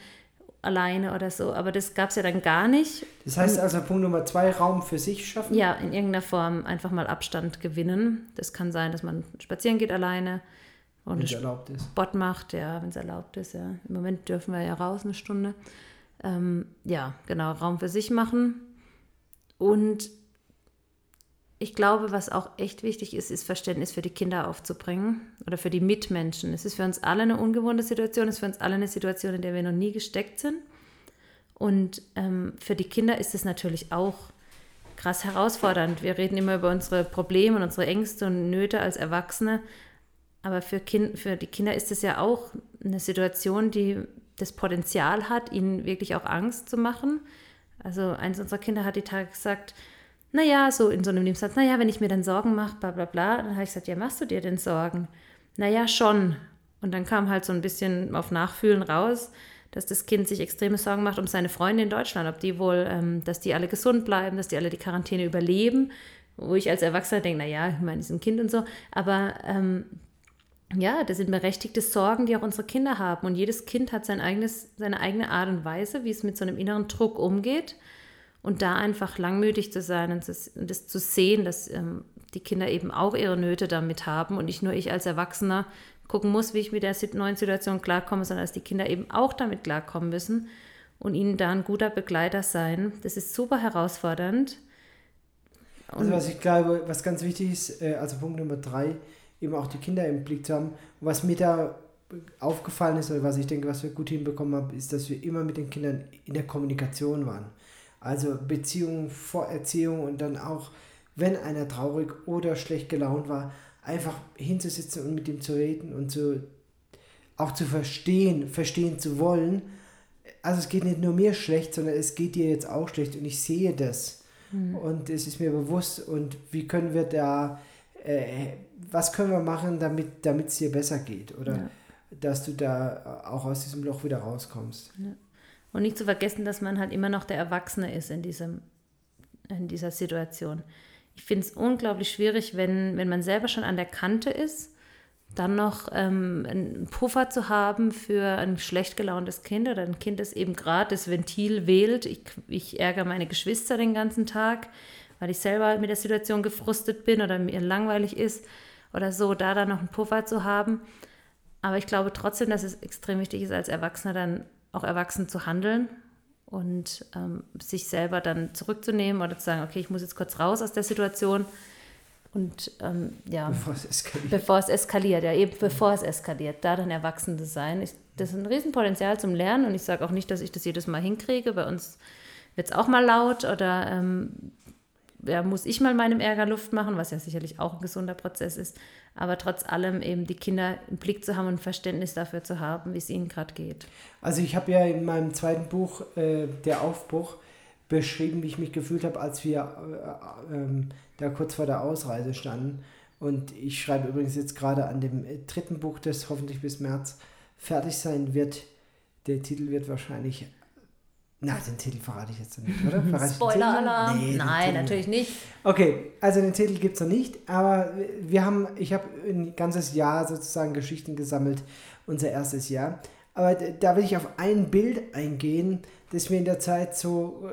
alleine oder so. Aber das gab es ja dann gar nicht. Das heißt also Punkt Nummer zwei, Raum für sich schaffen? Ja, in irgendeiner Form einfach mal Abstand gewinnen. Das kann sein, dass man spazieren geht alleine und es erlaubt ist. Sport macht, ja, wenn es erlaubt ist. Ja. Im Moment dürfen wir ja raus eine Stunde. Ähm, ja, genau, Raum für sich machen und ich glaube, was auch echt wichtig ist, ist Verständnis für die Kinder aufzubringen oder für die Mitmenschen. Es ist für uns alle eine ungewohnte Situation, es ist für uns alle eine Situation, in der wir noch nie gesteckt sind. Und ähm, für die Kinder ist es natürlich auch krass herausfordernd. Wir reden immer über unsere Probleme und unsere Ängste und Nöte als Erwachsene. Aber für, kind, für die Kinder ist es ja auch eine Situation, die das Potenzial hat, ihnen wirklich auch Angst zu machen also eines unserer Kinder hat die Tage gesagt, naja, so in so einem Nebensatz, naja, wenn ich mir dann Sorgen mache, bla bla bla, dann habe ich gesagt, ja, machst du dir denn Sorgen? Naja, schon. Und dann kam halt so ein bisschen auf Nachfühlen raus, dass das Kind sich extreme Sorgen macht um seine Freunde in Deutschland, ob die wohl, ähm, dass die alle gesund bleiben, dass die alle die Quarantäne überleben, wo ich als Erwachsener denke, naja, ich meine, sind ein Kind und so, aber ähm, ja, das sind berechtigte Sorgen, die auch unsere Kinder haben. Und jedes Kind hat sein eigenes, seine eigene Art und Weise, wie es mit so einem inneren Druck umgeht. Und da einfach langmütig zu sein und das, und das zu sehen, dass ähm, die Kinder eben auch ihre Nöte damit haben und nicht nur ich als Erwachsener gucken muss, wie ich mit der neuen Situation klarkomme, sondern dass die Kinder eben auch damit klarkommen müssen und ihnen da ein guter Begleiter sein. Das ist super herausfordernd. Und also was ich glaube, was ganz wichtig ist, äh, also Punkt Nummer drei, eben auch die Kinder im Blick zu haben. Was mir da aufgefallen ist oder was ich denke, was wir gut hinbekommen haben, ist, dass wir immer mit den Kindern in der Kommunikation waren. Also Beziehung vor Erziehung und dann auch, wenn einer traurig oder schlecht gelaunt war, einfach hinzusitzen und mit ihm zu reden und zu, auch zu verstehen, verstehen zu wollen. Also es geht nicht nur mir schlecht, sondern es geht dir jetzt auch schlecht und ich sehe das. Mhm. Und es ist mir bewusst und wie können wir da äh, was können wir machen, damit es dir besser geht? Oder ja. dass du da auch aus diesem Loch wieder rauskommst. Ja. Und nicht zu vergessen, dass man halt immer noch der Erwachsene ist in, diesem, in dieser Situation. Ich finde es unglaublich schwierig, wenn, wenn man selber schon an der Kante ist, dann noch ähm, einen Puffer zu haben für ein schlecht gelauntes Kind oder ein Kind, das eben gerade das Ventil wählt. Ich, ich ärgere meine Geschwister den ganzen Tag weil ich selber mit der Situation gefrustet bin oder mir langweilig ist oder so, da dann noch einen Puffer zu haben. Aber ich glaube trotzdem, dass es extrem wichtig ist, als Erwachsener dann auch erwachsen zu handeln und ähm, sich selber dann zurückzunehmen oder zu sagen, okay, ich muss jetzt kurz raus aus der Situation und ähm, ja, bevor es eskaliert. Bevor es eskaliert, ja, eben bevor es eskaliert, da dann erwachsen zu sein. Ich, das ist ein Riesenpotenzial zum Lernen und ich sage auch nicht, dass ich das jedes Mal hinkriege. Bei uns wird es auch mal laut oder ähm, ja, muss ich mal meinem Ärger Luft machen, was ja sicherlich auch ein gesunder Prozess ist, aber trotz allem eben die Kinder im Blick zu haben und Verständnis dafür zu haben, wie es ihnen gerade geht. Also ich habe ja in meinem zweiten Buch, äh, Der Aufbruch, beschrieben, wie ich mich gefühlt habe, als wir äh, äh, da kurz vor der Ausreise standen. Und ich schreibe übrigens jetzt gerade an dem äh, dritten Buch, das hoffentlich bis März fertig sein wird. Der Titel wird wahrscheinlich na, den Titel verrate ich jetzt nicht, oder? Spoiler-Alarm? Nee, Nein, natürlich nicht. Okay, also den Titel gibt es noch nicht, aber wir haben, ich habe ein ganzes Jahr sozusagen Geschichten gesammelt, unser erstes Jahr. Aber da will ich auf ein Bild eingehen, das mir in der Zeit so,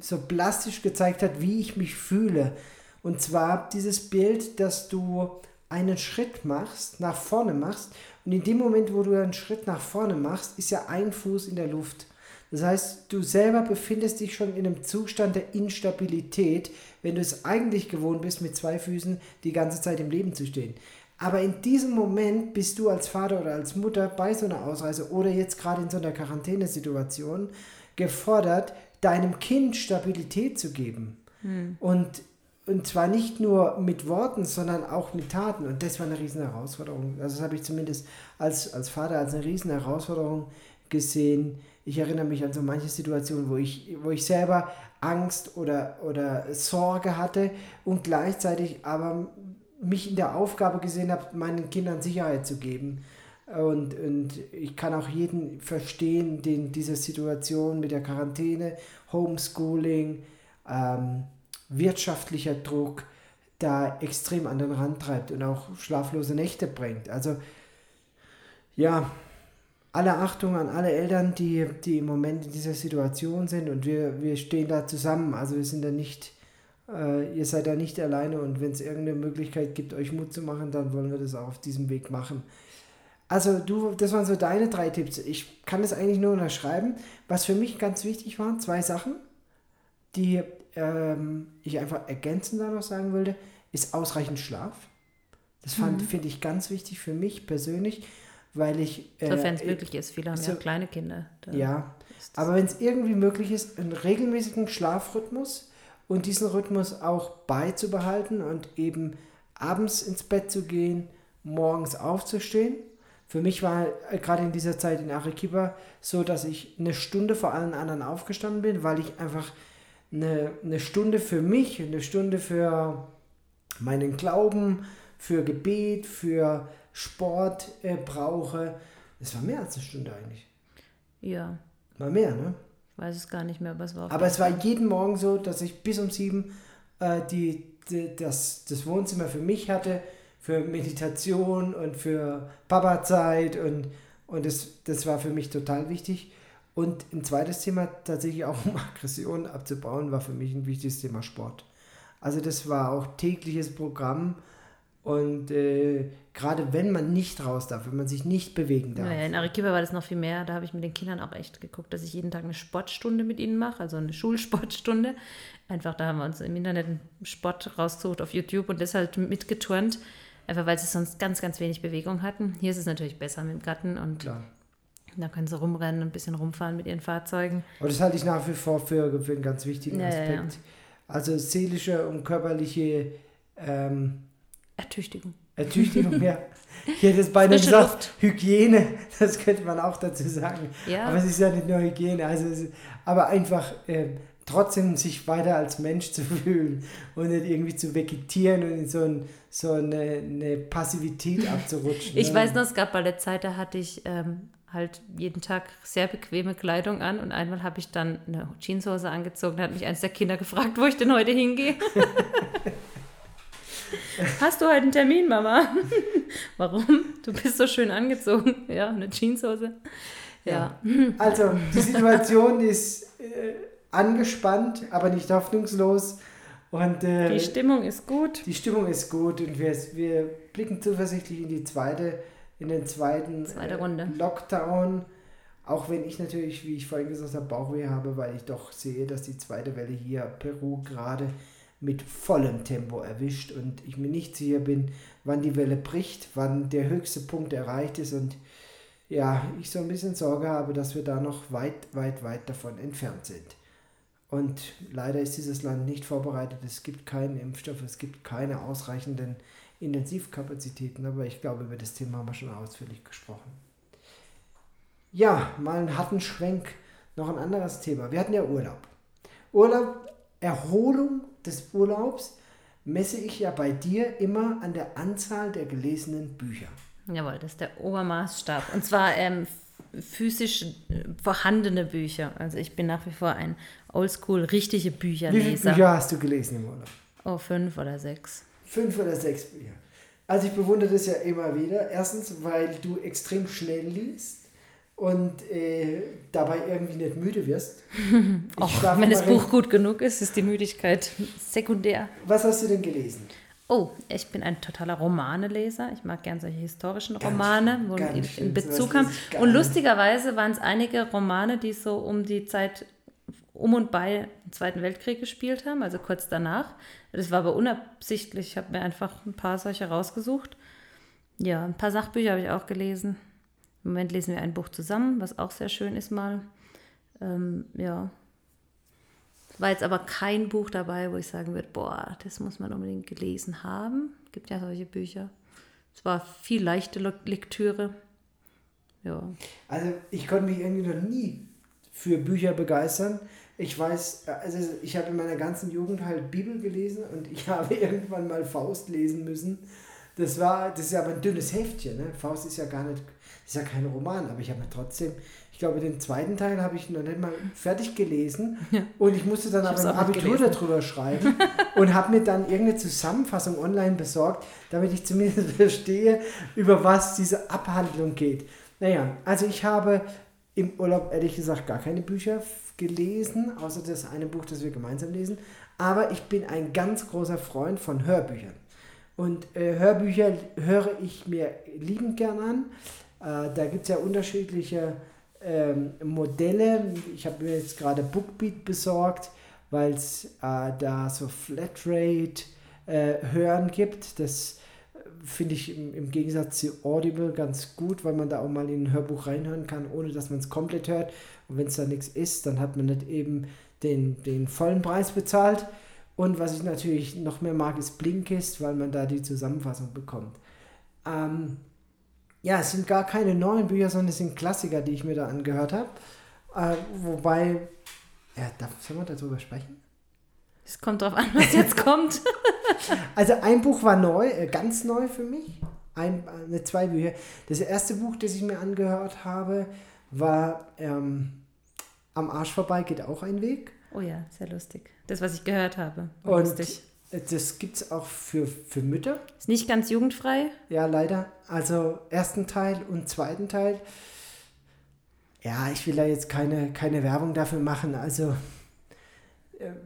so plastisch gezeigt hat, wie ich mich fühle. Und zwar dieses Bild, dass du einen Schritt machst, nach vorne machst. Und in dem Moment, wo du einen Schritt nach vorne machst, ist ja ein Fuß in der Luft. Das heißt, du selber befindest dich schon in einem Zustand der Instabilität, wenn du es eigentlich gewohnt bist, mit zwei Füßen die ganze Zeit im Leben zu stehen. Aber in diesem Moment bist du als Vater oder als Mutter bei so einer Ausreise oder jetzt gerade in so einer Quarantänesituation gefordert, deinem Kind Stabilität zu geben. Hm. Und, und zwar nicht nur mit Worten, sondern auch mit Taten. Und das war eine riesen Herausforderung. Also das habe ich zumindest als, als Vater als eine riesen Herausforderung gesehen, ich erinnere mich an so manche Situationen, wo ich, wo ich selber Angst oder, oder Sorge hatte und gleichzeitig aber mich in der Aufgabe gesehen habe, meinen Kindern Sicherheit zu geben. Und, und ich kann auch jeden verstehen, den diese Situation mit der Quarantäne, Homeschooling, ähm, wirtschaftlicher Druck da extrem an den Rand treibt und auch schlaflose Nächte bringt. Also ja, alle Achtung an alle Eltern, die, die im Moment in dieser Situation sind und wir, wir stehen da zusammen. Also wir sind da nicht, äh, ihr seid da nicht alleine und wenn es irgendeine Möglichkeit gibt, euch Mut zu machen, dann wollen wir das auch auf diesem Weg machen. Also du, das waren so deine drei Tipps. Ich kann das eigentlich nur unterschreiben. Was für mich ganz wichtig waren, zwei Sachen, die ähm, ich einfach ergänzend da noch sagen wollte, ist ausreichend Schlaf. Das mhm. finde ich ganz wichtig für mich persönlich weil ich. Äh, Sofern es möglich ist, viele haben so, ja kleine Kinder. Ja, aber wenn es irgendwie möglich ist, einen regelmäßigen Schlafrhythmus und diesen Rhythmus auch beizubehalten und eben abends ins Bett zu gehen, morgens aufzustehen. Für mich war äh, gerade in dieser Zeit in Arequipa so, dass ich eine Stunde vor allen anderen aufgestanden bin, weil ich einfach eine, eine Stunde für mich, eine Stunde für meinen Glauben, für Gebet, für Sport äh, brauche. Es war mehr als eine Stunde eigentlich. Ja. War mehr, ne? Ich weiß es gar nicht mehr, aber es war. Aber es war jeden Morgen so, dass ich bis um sieben äh, die, die, das, das Wohnzimmer für mich hatte, für Meditation und für Papa-Zeit und, und das, das war für mich total wichtig. Und ein zweites Thema, tatsächlich auch um Aggressionen abzubauen, war für mich ein wichtiges Thema Sport. Also das war auch tägliches Programm und äh, gerade wenn man nicht raus darf, wenn man sich nicht bewegen darf. Naja, in Arequipa war das noch viel mehr. Da habe ich mit den Kindern auch echt geguckt, dass ich jeden Tag eine Sportstunde mit ihnen mache, also eine Schulsportstunde. Einfach, da haben wir uns im Internet einen Sport rausgesucht auf YouTube und deshalb mitgeturnt. Einfach weil sie sonst ganz, ganz wenig Bewegung hatten. Hier ist es natürlich besser mit dem Gatten und Klar. da können sie rumrennen und ein bisschen rumfahren mit ihren Fahrzeugen. Und das halte ich nach wie vor für, für einen ganz wichtigen Aspekt. Ja, ja. Also seelische und körperliche ähm, Ertüchtigung. Ertüchtigung, ja. Ich hätte jetzt beinahe Frische gesagt, Luft. Hygiene, das könnte man auch dazu sagen. Ja. Aber es ist ja nicht nur Hygiene, also ist, aber einfach äh, trotzdem sich weiter als Mensch zu fühlen und nicht irgendwie zu vegetieren und in so, ein, so eine, eine Passivität abzurutschen. Ich ne? weiß noch, es gab bei der Zeit, da hatte ich ähm, halt jeden Tag sehr bequeme Kleidung an und einmal habe ich dann eine Jeanshose angezogen, da hat mich eines der Kinder gefragt, wo ich denn heute hingehe. Hast du heute einen Termin, Mama? Warum? Du bist so schön angezogen. Ja, eine Jeanshose. Ja. ja. Also, die Situation ist äh, angespannt, aber nicht hoffnungslos. Und, äh, die Stimmung ist gut. Die Stimmung ist gut und wir, wir blicken zuversichtlich in die zweite, in den zweiten Zweite Runde. Äh, Lockdown. Auch wenn ich natürlich, wie ich vorhin gesagt habe, Bauchweh habe, weil ich doch sehe, dass die zweite Welle hier Peru gerade mit vollem Tempo erwischt und ich mir nicht sicher bin, wann die Welle bricht, wann der höchste Punkt erreicht ist und ja, ich so ein bisschen Sorge habe, dass wir da noch weit, weit, weit davon entfernt sind. Und leider ist dieses Land nicht vorbereitet. Es gibt keinen Impfstoff, es gibt keine ausreichenden Intensivkapazitäten, aber ich glaube, über das Thema haben wir schon ausführlich gesprochen. Ja, mal einen harten Schwenk. Noch ein anderes Thema. Wir hatten ja Urlaub. Urlaub, Erholung des Urlaubs messe ich ja bei dir immer an der Anzahl der gelesenen Bücher. Jawohl, das ist der Obermaßstab. Und zwar ähm, physisch äh, vorhandene Bücher. Also ich bin nach wie vor ein oldschool richtige Bücherleser. Wie viele Bücher hast du gelesen im Urlaub? Oh, fünf oder sechs. Fünf oder sechs Bücher. Also ich bewundere das ja immer wieder. Erstens, weil du extrem schnell liest und äh, dabei irgendwie nicht müde wirst. Och, wenn das Buch gut genug ist, ist die Müdigkeit sekundär. Was hast du denn gelesen? Oh, ich bin ein totaler Romaneleser. Ich mag gern solche historischen Romane, ganz wo ganz in Bezug haben. Und lustigerweise waren es einige Romane, die so um die Zeit um und bei dem Zweiten Weltkrieg gespielt haben, also kurz danach. Das war aber unabsichtlich. Ich habe mir einfach ein paar solche rausgesucht. Ja, ein paar Sachbücher habe ich auch gelesen. Im Moment lesen wir ein Buch zusammen, was auch sehr schön ist mal. Ähm, ja. War jetzt aber kein Buch dabei, wo ich sagen würde, boah, das muss man unbedingt gelesen haben. Es gibt ja solche Bücher. Es war viel leichte Lektüre. Ja. Also ich konnte mich irgendwie noch nie für Bücher begeistern. Ich weiß, also ich habe in meiner ganzen Jugend halt Bibel gelesen und ich habe irgendwann mal Faust lesen müssen. Das war, das ist ja aber ein dünnes Heftchen, ne? Faust ist ja gar nicht ist ja kein Roman, aber ich habe mir trotzdem, ich glaube, den zweiten Teil habe ich noch nicht mal fertig gelesen. Ja. Und ich musste dann Ich aber ein Abitur gelesen. darüber schreiben und habe mir dann irgendeine Zusammenfassung online besorgt, damit ich zumindest verstehe, über was diese Abhandlung geht. Naja, also ich habe im Urlaub ehrlich gesagt gar keine Bücher gelesen, außer das eine Buch, das wir gemeinsam lesen. Aber ich bin ein ganz großer Freund von Hörbüchern. Und äh, Hörbücher höre ich mir liebend gern an. Äh, da gibt es ja unterschiedliche ähm, Modelle. Ich habe mir jetzt gerade Bookbeat besorgt, weil es äh, da so Flatrate äh, Hören gibt. Das äh, finde ich im, im Gegensatz zu Audible ganz gut, weil man da auch mal in ein Hörbuch reinhören kann, ohne dass man es komplett hört. Und wenn es da nichts ist, dann hat man nicht eben den, den vollen Preis bezahlt. Und was ich natürlich noch mehr mag, ist Blinkist, weil man da die Zusammenfassung bekommt. Ähm, ja, es sind gar keine neuen Bücher, sondern es sind Klassiker, die ich mir da angehört habe. Äh, wobei, ja, darf, sollen wir darüber sprechen? Es kommt drauf an, was jetzt kommt. Also ein Buch war neu, äh, ganz neu für mich. Ein, äh, ne, zwei Bücher. Das erste Buch, das ich mir angehört habe, war ähm, Am Arsch vorbei geht auch ein Weg. Oh ja, sehr lustig. Das, was ich gehört habe. Und lustig. Das gibt es auch für, für Mütter. Ist nicht ganz jugendfrei. Ja, leider. Also ersten Teil und zweiten Teil. Ja, ich will da jetzt keine, keine Werbung dafür machen. Also, ähm,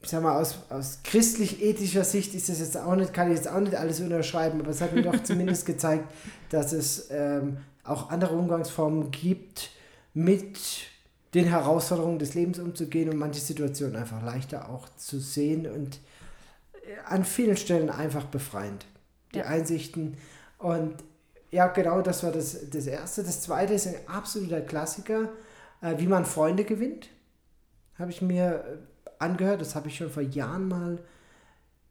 ich sag mal, aus, aus christlich-ethischer Sicht ist das jetzt auch nicht, kann ich jetzt auch nicht alles unterschreiben, aber es hat mir doch zumindest gezeigt, dass es ähm, auch andere Umgangsformen gibt, mit den Herausforderungen des Lebens umzugehen und manche Situationen einfach leichter auch zu sehen und an vielen Stellen einfach befreiend. Die Ja. Einsichten. Und ja, genau, das war das, das Erste. Das Zweite ist ein absoluter Klassiker, äh, wie man Freunde gewinnt. Habe ich mir äh, angehört, das habe ich schon vor Jahren mal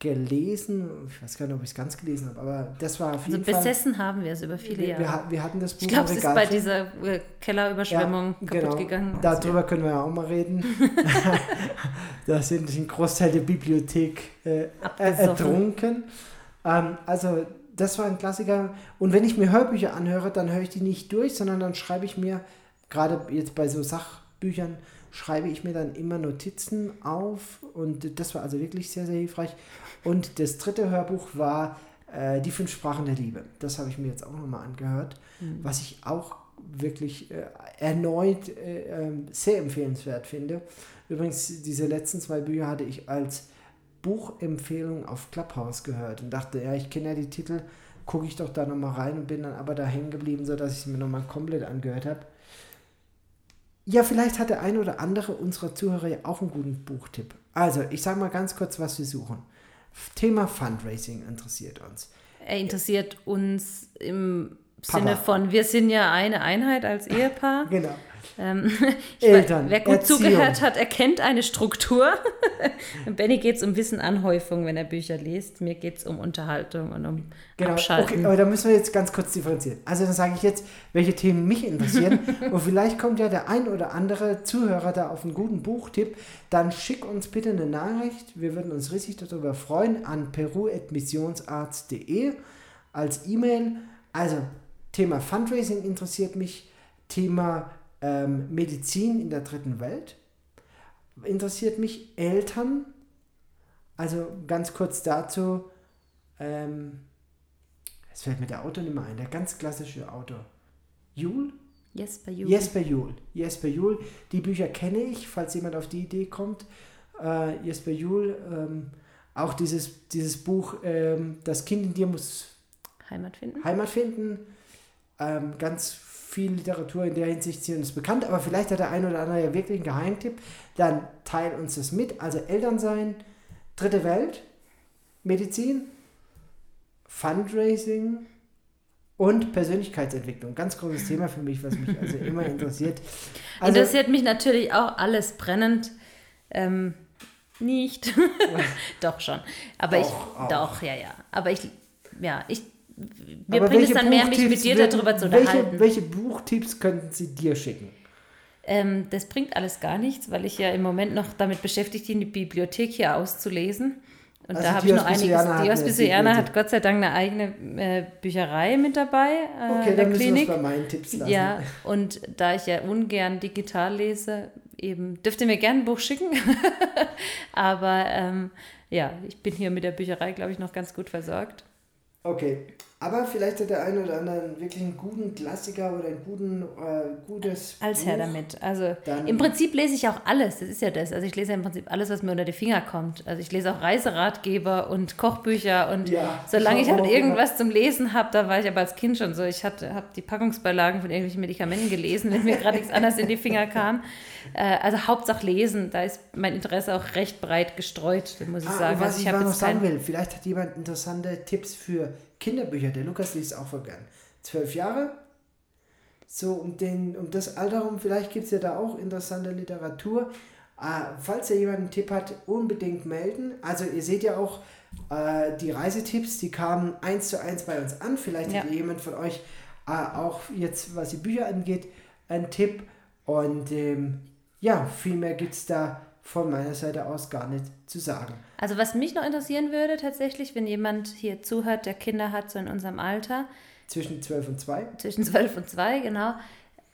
gelesen. Ich weiß gar nicht, ob ich es ganz gelesen habe, aber das war auf Also jeden Fall. besessen haben wir es über viele Jahre. wir, wir hatten das Buch ich glaube, es ist bei dieser äh, Kellerüberschwemmung Ja, kaputt genau. gegangen. Darüber können wir ja auch mal reden. da sind ein Großteil der Bibliothek äh, äh, ertrunken. Ähm, also das war ein Klassiker. Und wenn ich mir Hörbücher anhöre, dann höre ich die nicht durch, sondern dann schreibe ich mir, gerade jetzt bei so Sachbüchern, schreibe ich mir dann immer Notizen auf. Und das war also wirklich sehr, sehr hilfreich. Und das dritte Hörbuch war äh, Die fünf Sprachen der Liebe. Das habe ich mir jetzt auch nochmal angehört, was ich auch wirklich äh, erneut äh, ähm, sehr empfehlenswert finde. Übrigens, diese letzten zwei Bücher hatte ich als Buchempfehlung auf Clubhouse gehört und dachte, ja, ich kenne ja die Titel, gucke ich doch da nochmal rein und bin dann aber da hängen geblieben, sodass ich es mir nochmal komplett angehört habe. Ja, vielleicht hat der eine oder andere unserer Zuhörer ja auch einen guten Buchtipp. Also, ich sage mal ganz kurz, was wir suchen. Thema Fundraising interessiert uns. Er interessiert uns im Papa. Sinne von, wir sind ja eine Einheit als Ehepaar. Genau. Ähm, Eltern, weiß, wer gut Erziehung. zugehört hat, erkennt eine Struktur. Benny geht es um Wissenanhäufung, wenn er Bücher liest. Mir geht es um Unterhaltung und um Genau, Abschalten. okay, aber da müssen wir jetzt ganz kurz differenzieren. Also dann sage ich jetzt, welche Themen mich interessieren und vielleicht kommt ja der ein oder andere Zuhörer da auf einen guten Buchtipp, dann schick uns bitte eine Nachricht. Wir würden uns riesig darüber freuen an peru.missionsarzt.de als E-Mail. Also Thema Fundraising interessiert mich, Thema ähm, Medizin in der dritten Welt interessiert mich, Eltern, also ganz kurz dazu, ähm, es fällt mir der Autor nicht mehr ein, der ganz klassische Autor. Jul? Jesper Juhl. Jesper Juhl. Jesper Juhl. Die Bücher kenne ich, falls jemand auf die Idee kommt. Äh, Jesper Juhl, ähm, auch dieses, dieses Buch, ähm, Das Kind in dir muss Heimat finden. Heimat finden. Ähm, ganz viel Literatur in der Hinsicht ist uns bekannt, aber vielleicht hat der ein oder andere ja wirklich einen Geheimtipp. Dann teil uns das mit. Also Eltern sein, dritte Welt, Medizin, Fundraising und Persönlichkeitsentwicklung. Ganz großes Thema für mich, was mich also immer interessiert. Also, Interessiert mich natürlich auch alles brennend. Ähm, nicht. doch schon. Aber Doch, ich. auch. Doch, ja, ja. Aber ich. Ja, ich. Mir aber bringt es welche dann mehr, mich mit dir würden- darüber zu welche, unterhalten. welche Buchtipps könnten Sie dir schicken? Ähm, das bringt alles gar nichts, weil ich ja im Moment noch damit beschäftigt bin, die Bibliothek hier auszulesen. Und also da habe ich noch einiges. Die Hospiciana hat Gott sei Dank eine eigene äh, Bücherei mit dabei. Äh, okay, dann Klinik. bei meinen Tipps lassen. Ja, und da ich ja ungern digital lese, eben dürft ihr mir gerne ein Buch schicken. Aber ähm, ja, ich bin hier mit der Bücherei, glaube ich, noch ganz gut versorgt. Okay, aber vielleicht hat der eine oder andere wirklich einen guten Klassiker oder ein guten, äh, gutes. Als Buch. her damit. Also im Prinzip lese ich auch alles. Das ist ja das. Also ich lese ja im Prinzip alles, was mir unter die Finger kommt. Also ich lese auch Reiseratgeber und Kochbücher und ja, solange ich, ich halt irgendwas immer. zum Lesen habe, da war ich aber als Kind schon so. Ich habe die Packungsbeilagen von irgendwelchen Medikamenten gelesen, wenn mir gerade nichts anderes in die Finger kam. Äh, also Hauptsache lesen, da ist mein Interesse auch recht breit gestreut, muss ich ah, sagen. Was also ich, ich noch sagen will, vielleicht hat jemand interessante Tipps für Kinderbücher. Der Lukas liest auch voll gern. Zwölf Jahre. So um, den, um das Alter rum, vielleicht gibt es ja da auch interessante Literatur. Äh, falls ihr jemand einen Tipp hat, unbedingt melden. Also ihr seht ja auch äh, die Reisetipps, die kamen eins zu eins bei uns an. Vielleicht ja. hat jemand von euch äh, auch jetzt, was die Bücher angeht, einen Tipp. Und ähm, ja, viel mehr gibt es da von meiner Seite aus gar nicht zu sagen. Also was mich noch interessieren würde tatsächlich, wenn jemand hier zuhört, der Kinder hat, so in unserem Alter. Zwischen 12 und 2? Zwischen 12 und 2, genau.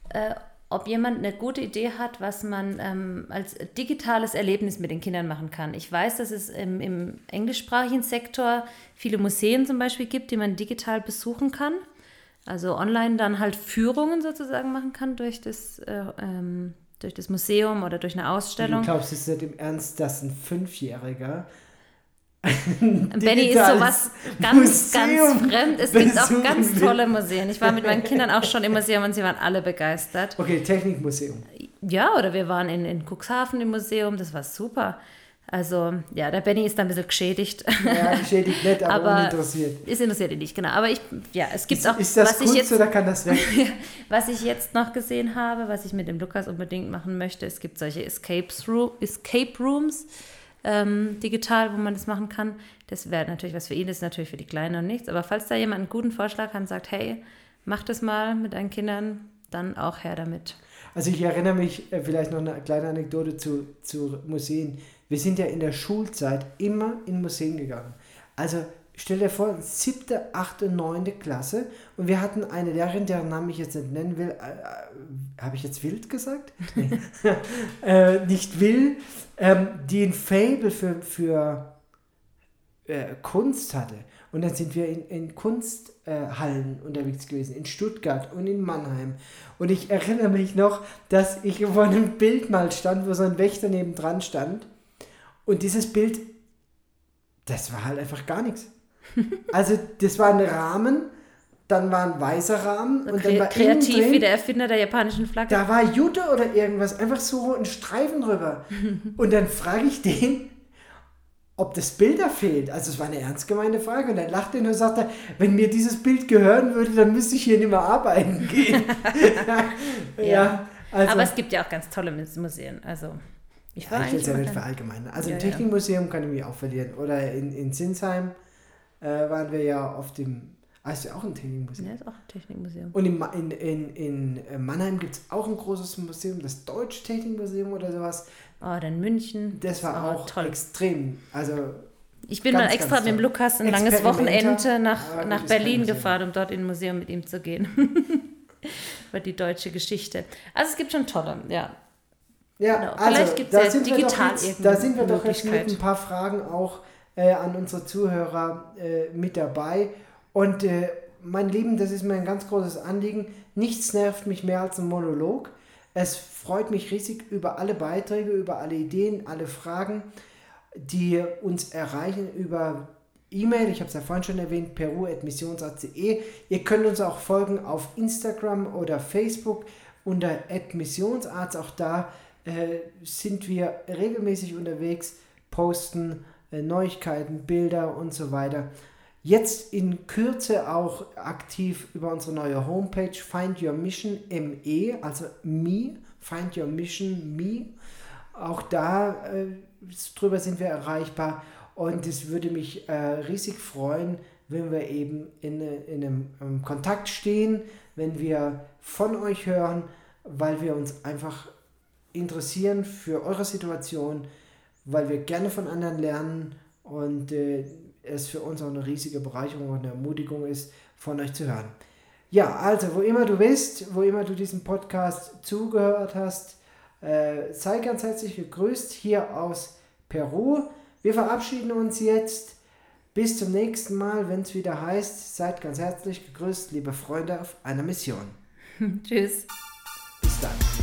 Äh, ob jemand eine gute Idee hat, was man ähm, als digitales Erlebnis mit den Kindern machen kann. Ich weiß, dass es im, im englischsprachigen Sektor viele Museen zum Beispiel gibt, die man digital besuchen kann. Also online dann halt Führungen sozusagen machen kann durch das äh, ähm, durch das Museum oder durch eine Ausstellung. Du glaubst es nicht im Ernst, dass ein Fünfjähriger Benny ist sowas ganz, Museum ganz fremd. Es gibt auch ganz tolle Museen. Ich war mit meinen Kindern auch schon im Museum und sie waren alle begeistert. Okay, Technikmuseum. Ja, oder wir waren in, in Cuxhaven im Museum, das war super. Also, ja, der Benny ist da ein bisschen geschädigt. Ja, geschädigt nicht, aber, aber uninteressiert. Ist interessiert ihn nicht, genau. Aber ich, ja, es gibt ist, auch. Ist das was Kunst ich jetzt, oder kann das weg? was ich jetzt noch gesehen habe, was ich mit dem Lukas unbedingt machen möchte, es gibt solche Escapes, Escape Rooms ähm, digital, wo man das machen kann. Das wäre natürlich was für ihn, das ist natürlich für die Kleinen und nichts. Aber falls da jemand einen guten Vorschlag hat und sagt, hey, mach das mal mit deinen Kindern, dann auch her damit. Also ich erinnere mich äh, vielleicht noch eine kleine Anekdote zu, zu Museen wir sind ja in der Schulzeit immer in Museen gegangen. Also stell dir vor, siebte, achte, neunte Klasse und wir hatten eine Lehrerin, deren Namen ich jetzt nicht nennen will. Äh, äh, Habe ich jetzt wild gesagt? äh, nicht will, ähm, die ein Fable für, für äh, Kunst hatte. Und dann sind wir in, in Kunsthallen unterwegs gewesen, in Stuttgart und in Mannheim. Und ich erinnere mich noch, dass ich vor einem Bild mal stand, wo so ein Wächter nebendran stand und dieses Bild, das war halt einfach gar nichts. Also das war ein Rahmen, dann war ein weißer Rahmen so und dann war kreativ drin, wie der Erfinder der japanischen Flagge. Da war Jute oder irgendwas, einfach so ein Streifen drüber. und dann frage ich den, ob das Bild da fehlt. Also es war eine ernst gemeinte Frage und dann lachte er und sagte, wenn mir dieses Bild gehören würde, dann müsste ich hier nicht mehr arbeiten gehen. ja, ja also. aber es gibt ja auch ganz tolle Museen. Also ich, ja, ich will es ja nicht verallgemeinern. Also ja, im Technikmuseum kann ich mich auch verlieren. Oder in, in Sinsheim äh, waren wir ja auf dem. Ah, ist ja auch ein Technikmuseum. Ja, ist auch ein Technikmuseum. Und in, in, in, in äh, Mannheim gibt es auch ein großes Museum, das Deutsche Technikmuseum oder sowas. Oh, dann München. Das war auch toll. extrem. Also ich bin ganz, mal extra mit dem Lukas ein langes Wochenende nach, nach Berlin gefahren, um dort in ein Museum mit ihm zu gehen. Über die deutsche Geschichte. Also es gibt schon tolle, ja. Ja, genau. also, Vielleicht gibt es ja digital jetzt, Da sind wir doch jetzt mit ein paar Fragen auch äh, an unsere Zuhörer äh, mit dabei. Und äh, mein Lieben, das ist mir ein ganz großes Anliegen. Nichts nervt mich mehr als ein Monolog. Es freut mich riesig über alle Beiträge, über alle Ideen, alle Fragen, die uns erreichen über E-Mail. Ich habe es ja vorhin schon erwähnt, peru.missionsat.de. Ihr könnt uns auch folgen auf Instagram oder Facebook unter missionsarzt. Auch da äh, sind wir regelmäßig unterwegs, posten äh, Neuigkeiten, Bilder und so weiter. Jetzt in Kürze auch aktiv über unsere neue Homepage Find Your Mission ME, also Me, Find Your Mission Me. Auch da äh, drüber sind wir erreichbar und es würde mich äh, riesig freuen, wenn wir eben in, in einem, einem Kontakt stehen, wenn wir von euch hören, weil wir uns einfach interessieren für eure Situation, weil wir gerne von anderen lernen und äh, es für uns auch eine riesige Bereicherung und eine Ermutigung ist, von euch zu hören. Ja, also wo immer du bist, wo immer du diesem Podcast zugehört hast, äh, sei ganz herzlich gegrüßt hier aus Peru. Wir verabschieden uns jetzt. Bis zum nächsten Mal, wenn es wieder heißt, seid ganz herzlich gegrüßt, liebe Freunde auf einer Mission. Tschüss. Bis dann.